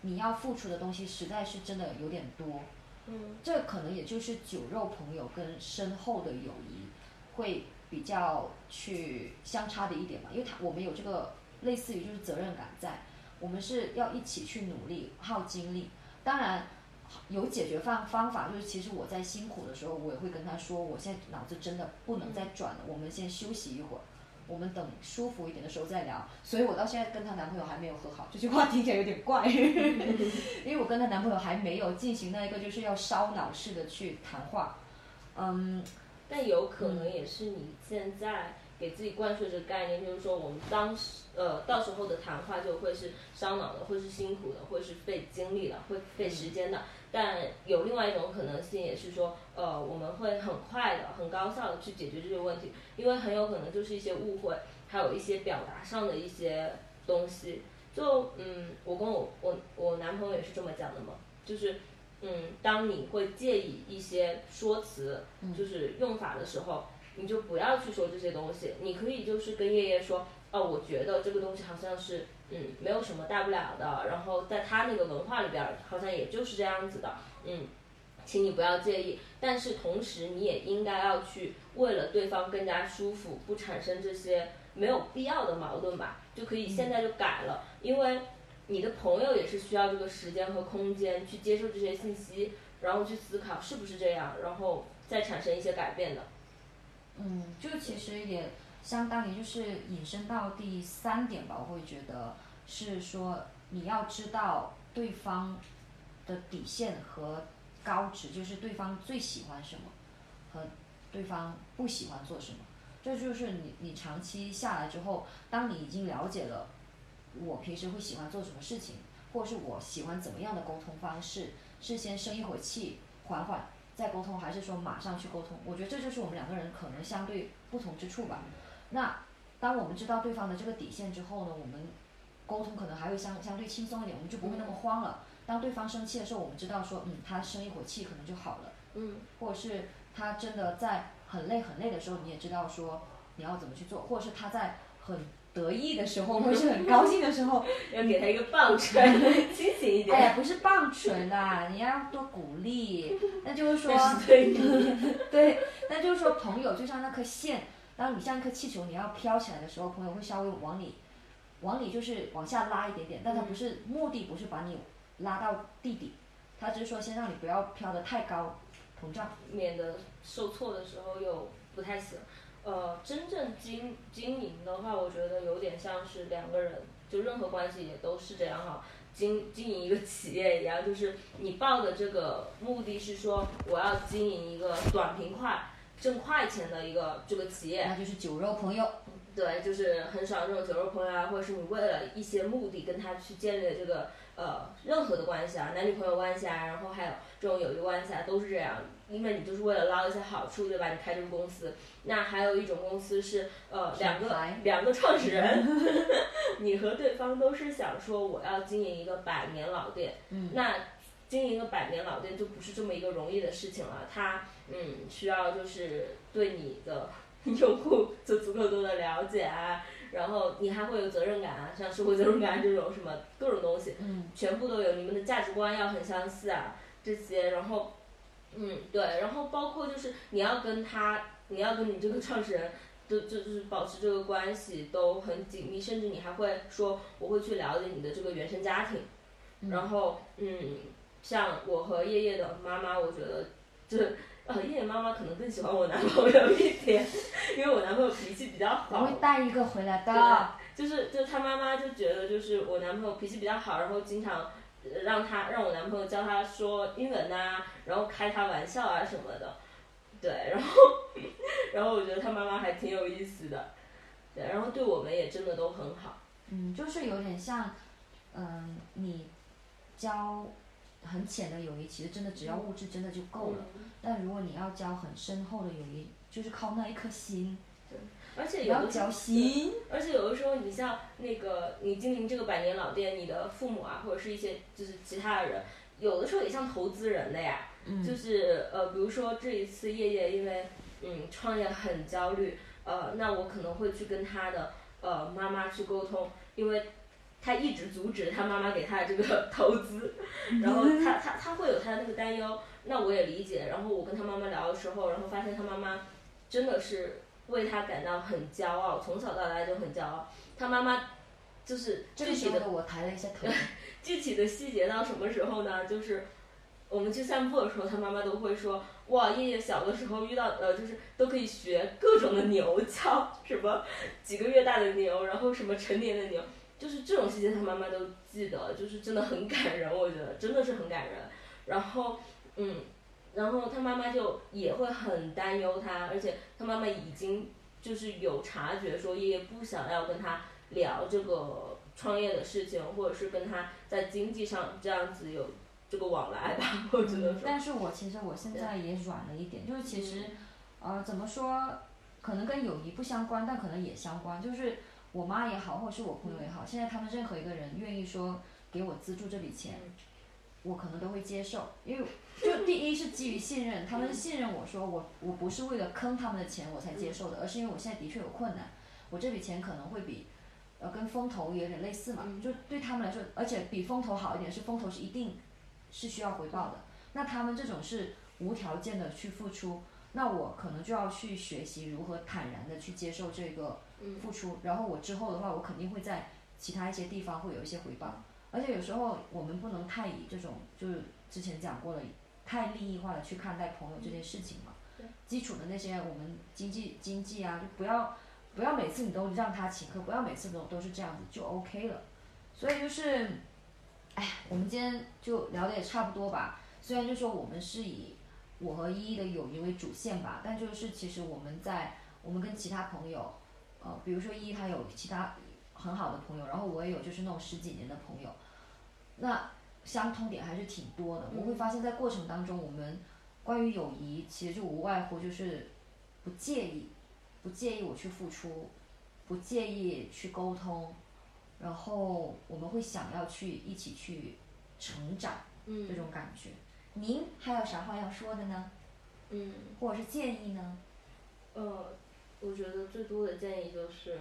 你要付出的东西实在是真的有点多。嗯。这可能也就是酒肉朋友跟深厚的友谊会比较去相差的一点嘛，因为他我们有这个类似于就是责任感在。我们是要一起去努力，耗精力。当然，有解决方方法，就是其实我在辛苦的时候，我也会跟他说，我现在脑子真的不能再转了，我们先休息一会儿，我们等舒服一点的时候再聊。所以我到现在跟她男朋友还没有和好，这句话听起来有点怪，因为我跟她男朋友还没有进行那一个就是要烧脑式的去谈话。嗯，但有可能也是你现在。给自己灌输这个概念，就是说我们当时呃到时候的谈话就会是烧脑的，会是辛苦的，会是费精力的，会费时间的。但有另外一种可能性，也是说呃我们会很快的、很高效的去解决这些问题，因为很有可能就是一些误会，还有一些表达上的一些东西。就嗯，我跟我我我男朋友也是这么讲的嘛，就是嗯，当你会介意一些说辞，就是用法的时候。你就不要去说这些东西，你可以就是跟叶叶说，哦，我觉得这个东西好像是，嗯，没有什么大不了的，然后在他那个文化里边，好像也就是这样子的，嗯，请你不要介意，但是同时你也应该要去为了对方更加舒服，不产生这些没有必要的矛盾吧，就可以现在就改了，因为你的朋友也是需要这个时间和空间去接受这些信息，然后去思考是不是这样，然后再产生一些改变的。嗯，就其实也相当于就是引申到第三点吧，我会觉得是说你要知道对方的底线和高值，就是对方最喜欢什么和对方不喜欢做什么。这就是你你长期下来之后，当你已经了解了我平时会喜欢做什么事情，或者是我喜欢怎么样的沟通方式，是先生一会气，缓缓。再沟通还是说马上去沟通？我觉得这就是我们两个人可能相对不同之处吧。那当我们知道对方的这个底线之后呢，我们沟通可能还会相相对轻松一点，我们就不会那么慌了。当对方生气的时候，我们知道说，嗯，他生一会儿气可能就好了。嗯。或者是他真的在很累很累的时候，你也知道说你要怎么去做，或者是他在很。得意的时候，或是很高兴的时候，要给他一个棒槌，清醒一点。哎呀，不是棒槌啦，你要多鼓励。那就是说，对，那就是说，朋友就像那颗线，当你像一颗气球，你要飘起来的时候，朋友会稍微往里，往里就是往下拉一点点，但他不是目的，不是把你拉到地底，他只是说先让你不要飘得太高，膨胀，免得受挫的时候又不太行。呃，真正经经营的话，我觉得有点像是两个人，就任何关系也都是这样哈。经经营一个企业一样，就是你报的这个目的是说，我要经营一个短平快、挣快钱的一个这个企业。那就是酒肉朋友。对，就是很少这种酒肉朋友啊，或者是你为了一些目的跟他去建立这个呃任何的关系啊，男女朋友关系啊，然后还有这种友谊关系啊，都是这样。因为你就是为了捞一些好处，对吧？你开这个公司，那还有一种公司是，呃，两个两个创始人，你和对方都是想说我要经营一个百年老店，那经营一个百年老店就不是这么一个容易的事情了，它嗯需要就是对你的 用户做足够多的了解啊，然后你还会有责任感啊，像社会责任感这种什么各种东西，全部都有，你们的价值观要很相似啊，这些，然后。嗯，对，然后包括就是你要跟他，你要跟你这个创始人，就就是保持这个关系都很紧密，甚至你还会说我会去了解你的这个原生家庭，然后嗯，像我和叶叶的妈妈，我觉得就是呃叶叶妈妈可能更喜欢我男朋友一点，因为我男朋友脾气比较好。我会带一个回来的。就是就他妈妈就觉得就是我男朋友脾气比较好，然后经常。让他让我男朋友教他说英文呐，然后开他玩笑啊什么的，对，然后然后我觉得他妈妈还挺有意思的，对，然后对我们也真的都很好。嗯，就是有点像，嗯，你交很浅的友谊，其实真的只要物质真的就够了。但如果你要交很深厚的友谊，就是靠那一颗心。而且有的时候，而且有的时候，你像那个你经营这个百年老店，你的父母啊，或者是一些就是其他的人，有的时候也像投资人的呀，就是呃，比如说这一次叶叶因为嗯创业很焦虑，呃，那我可能会去跟他的呃妈妈去沟通，因为他一直阻止他妈妈给他的这个 投资，然后他他他会有他的那个担忧，那我也理解，然后我跟他妈妈聊的时候，然后发现他妈妈真的是为他感到很骄傲，从小到大就很骄傲，他妈妈就是具体的我抬了一下 头。具体的细节到什么时候呢？就是我们去散步的时候，他妈妈都会说：“哇，叶叶小的时候遇到呃，就是都可以学各种的牛叫，什么几个月大的牛，然后什么成年的牛，就是这种细节，他妈妈都记得，就是真的很感人，我觉得真的是很感人。然后，嗯，然后他妈妈就也会很担忧他，而且他妈妈已经就是有察觉说爷爷不想要跟他聊这个。”创业的事情，或者是跟他在经济上这样子有这个往来吧，我觉得。但是我其实我现在也软了一点，就是其实，呃，怎么说，可能跟友谊不相关，但可能也相关。就是我妈也好，或者是我朋友也好，现在他们任何一个人愿意说给我资助这笔钱，我可能都会接受，因为就第一是基于信任，他们信任我说我我不是为了坑他们的钱我才接受的，而是因为我现在的确有困难，我这笔钱可能会比。呃，跟风投有点类似嘛，就对他们来说，而且比风投好一点是风投是一定是需要回报的。那他们这种是无条件的去付出，那我可能就要去学习如何坦然的去接受这个付出。然后我之后的话，我肯定会在其他一些地方会有一些回报。而且有时候我们不能太以这种就是之前讲过的太利益化的去看待朋友这件事情嘛。基础的那些我们经济经济啊，就不要。不要每次你都让他请客，不要每次都都是这样子就 OK 了。所以就是，哎，我们今天就聊的也差不多吧。虽然就说我们是以我和依依的友谊为主线吧，但就是其实我们在我们跟其他朋友，呃，比如说依依她有其他很好的朋友，然后我也有就是那种十几年的朋友，那相通点还是挺多的。我会发现在过程当中，我们关于友谊其实就无外乎就是不介意。不介意我去付出，不介意去沟通，然后我们会想要去一起去成长，这种感觉。您还有啥话要说的呢？嗯。或者是建议呢？呃，我觉得最多的建议就是，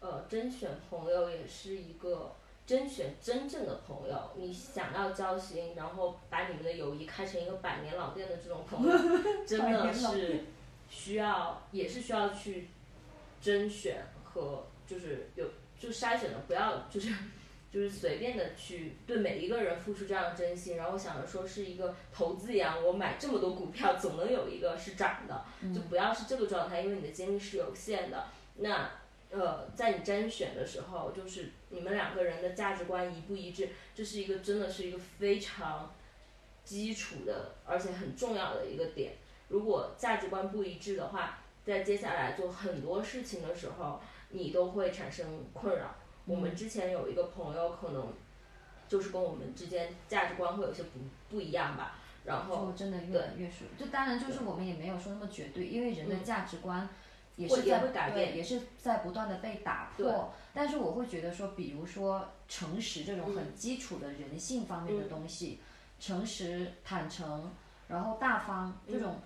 呃，甄选朋友也是一个甄选真正的朋友。你想要交心，然后把你们的友谊开成一个百年老店的这种朋友，真的是。需要也是需要去甄选和就是有就筛选的，不要就是就是随便的去对每一个人付出这样的真心，然后想着说是一个投资一样，我买这么多股票总能有一个是涨的，就不要是这个状态，因为你的精力是有限的。那呃，在你甄选的时候，就是你们两个人的价值观一不一致，这是一个真的是一个非常基础的而且很重要的一个点。如果价值观不一致的话，在接下来做很多事情的时候，你都会产生困扰。我们之前有一个朋友，可能就是跟我们之间价值观会有些不不一样吧。然后真的越来越熟，就当然就是我们也没有说那么绝对，因为人的价值观也是在改变，也是在不断的被打破。但是我会觉得说，比如说诚实这种很基础的人性方面的东西，诚实、坦诚，然后大方这种。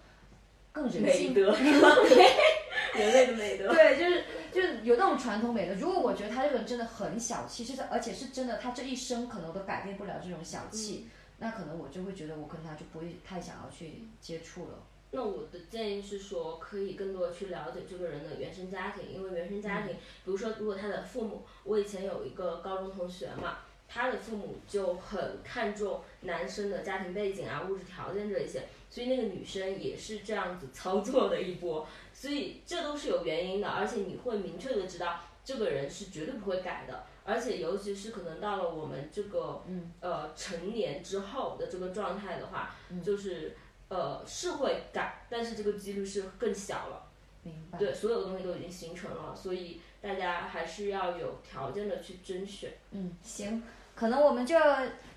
更人性 人类的美德。对，就是就是有那种传统美德。如果我觉得他这个人真的很小气，其实而且是真的，他这一生可能都改变不了这种小气，那可能我就会觉得我跟他就不会太想要去接触了。那我的建议是说，可以更多的去了解这个人的原生家庭，因为原生家庭，比如说如果他的父母，我以前有一个高中同学嘛，他的父母就很看重男生的家庭背景啊、物质条件这一些。所以那个女生也是这样子操作的一波，所以这都是有原因的，而且你会明确的知道这个人是绝对不会改的，而且尤其是可能到了我们这个呃成年之后的这个状态的话，就是呃是会改，但是这个几率是更小了。明白。对，所有的东西都已经形成了，所以大家还是要有条件的去甄选。嗯，行。可能我们就，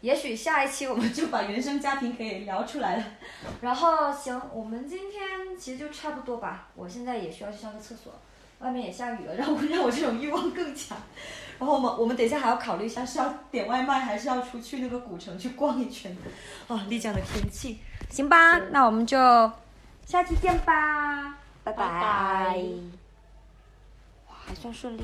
也许下一期我们就把原生家庭可以聊出来了。然后行，我们今天其实就差不多吧。我现在也需要去上个厕所。外面也下雨了，让我让我这种欲望更强。然后我们我们等一下还要考虑一下是要点外卖还是要出去那个古城去逛一圈。哦，丽江的天气，行吧，那我们就下期见吧，拜拜。哇，还算顺利。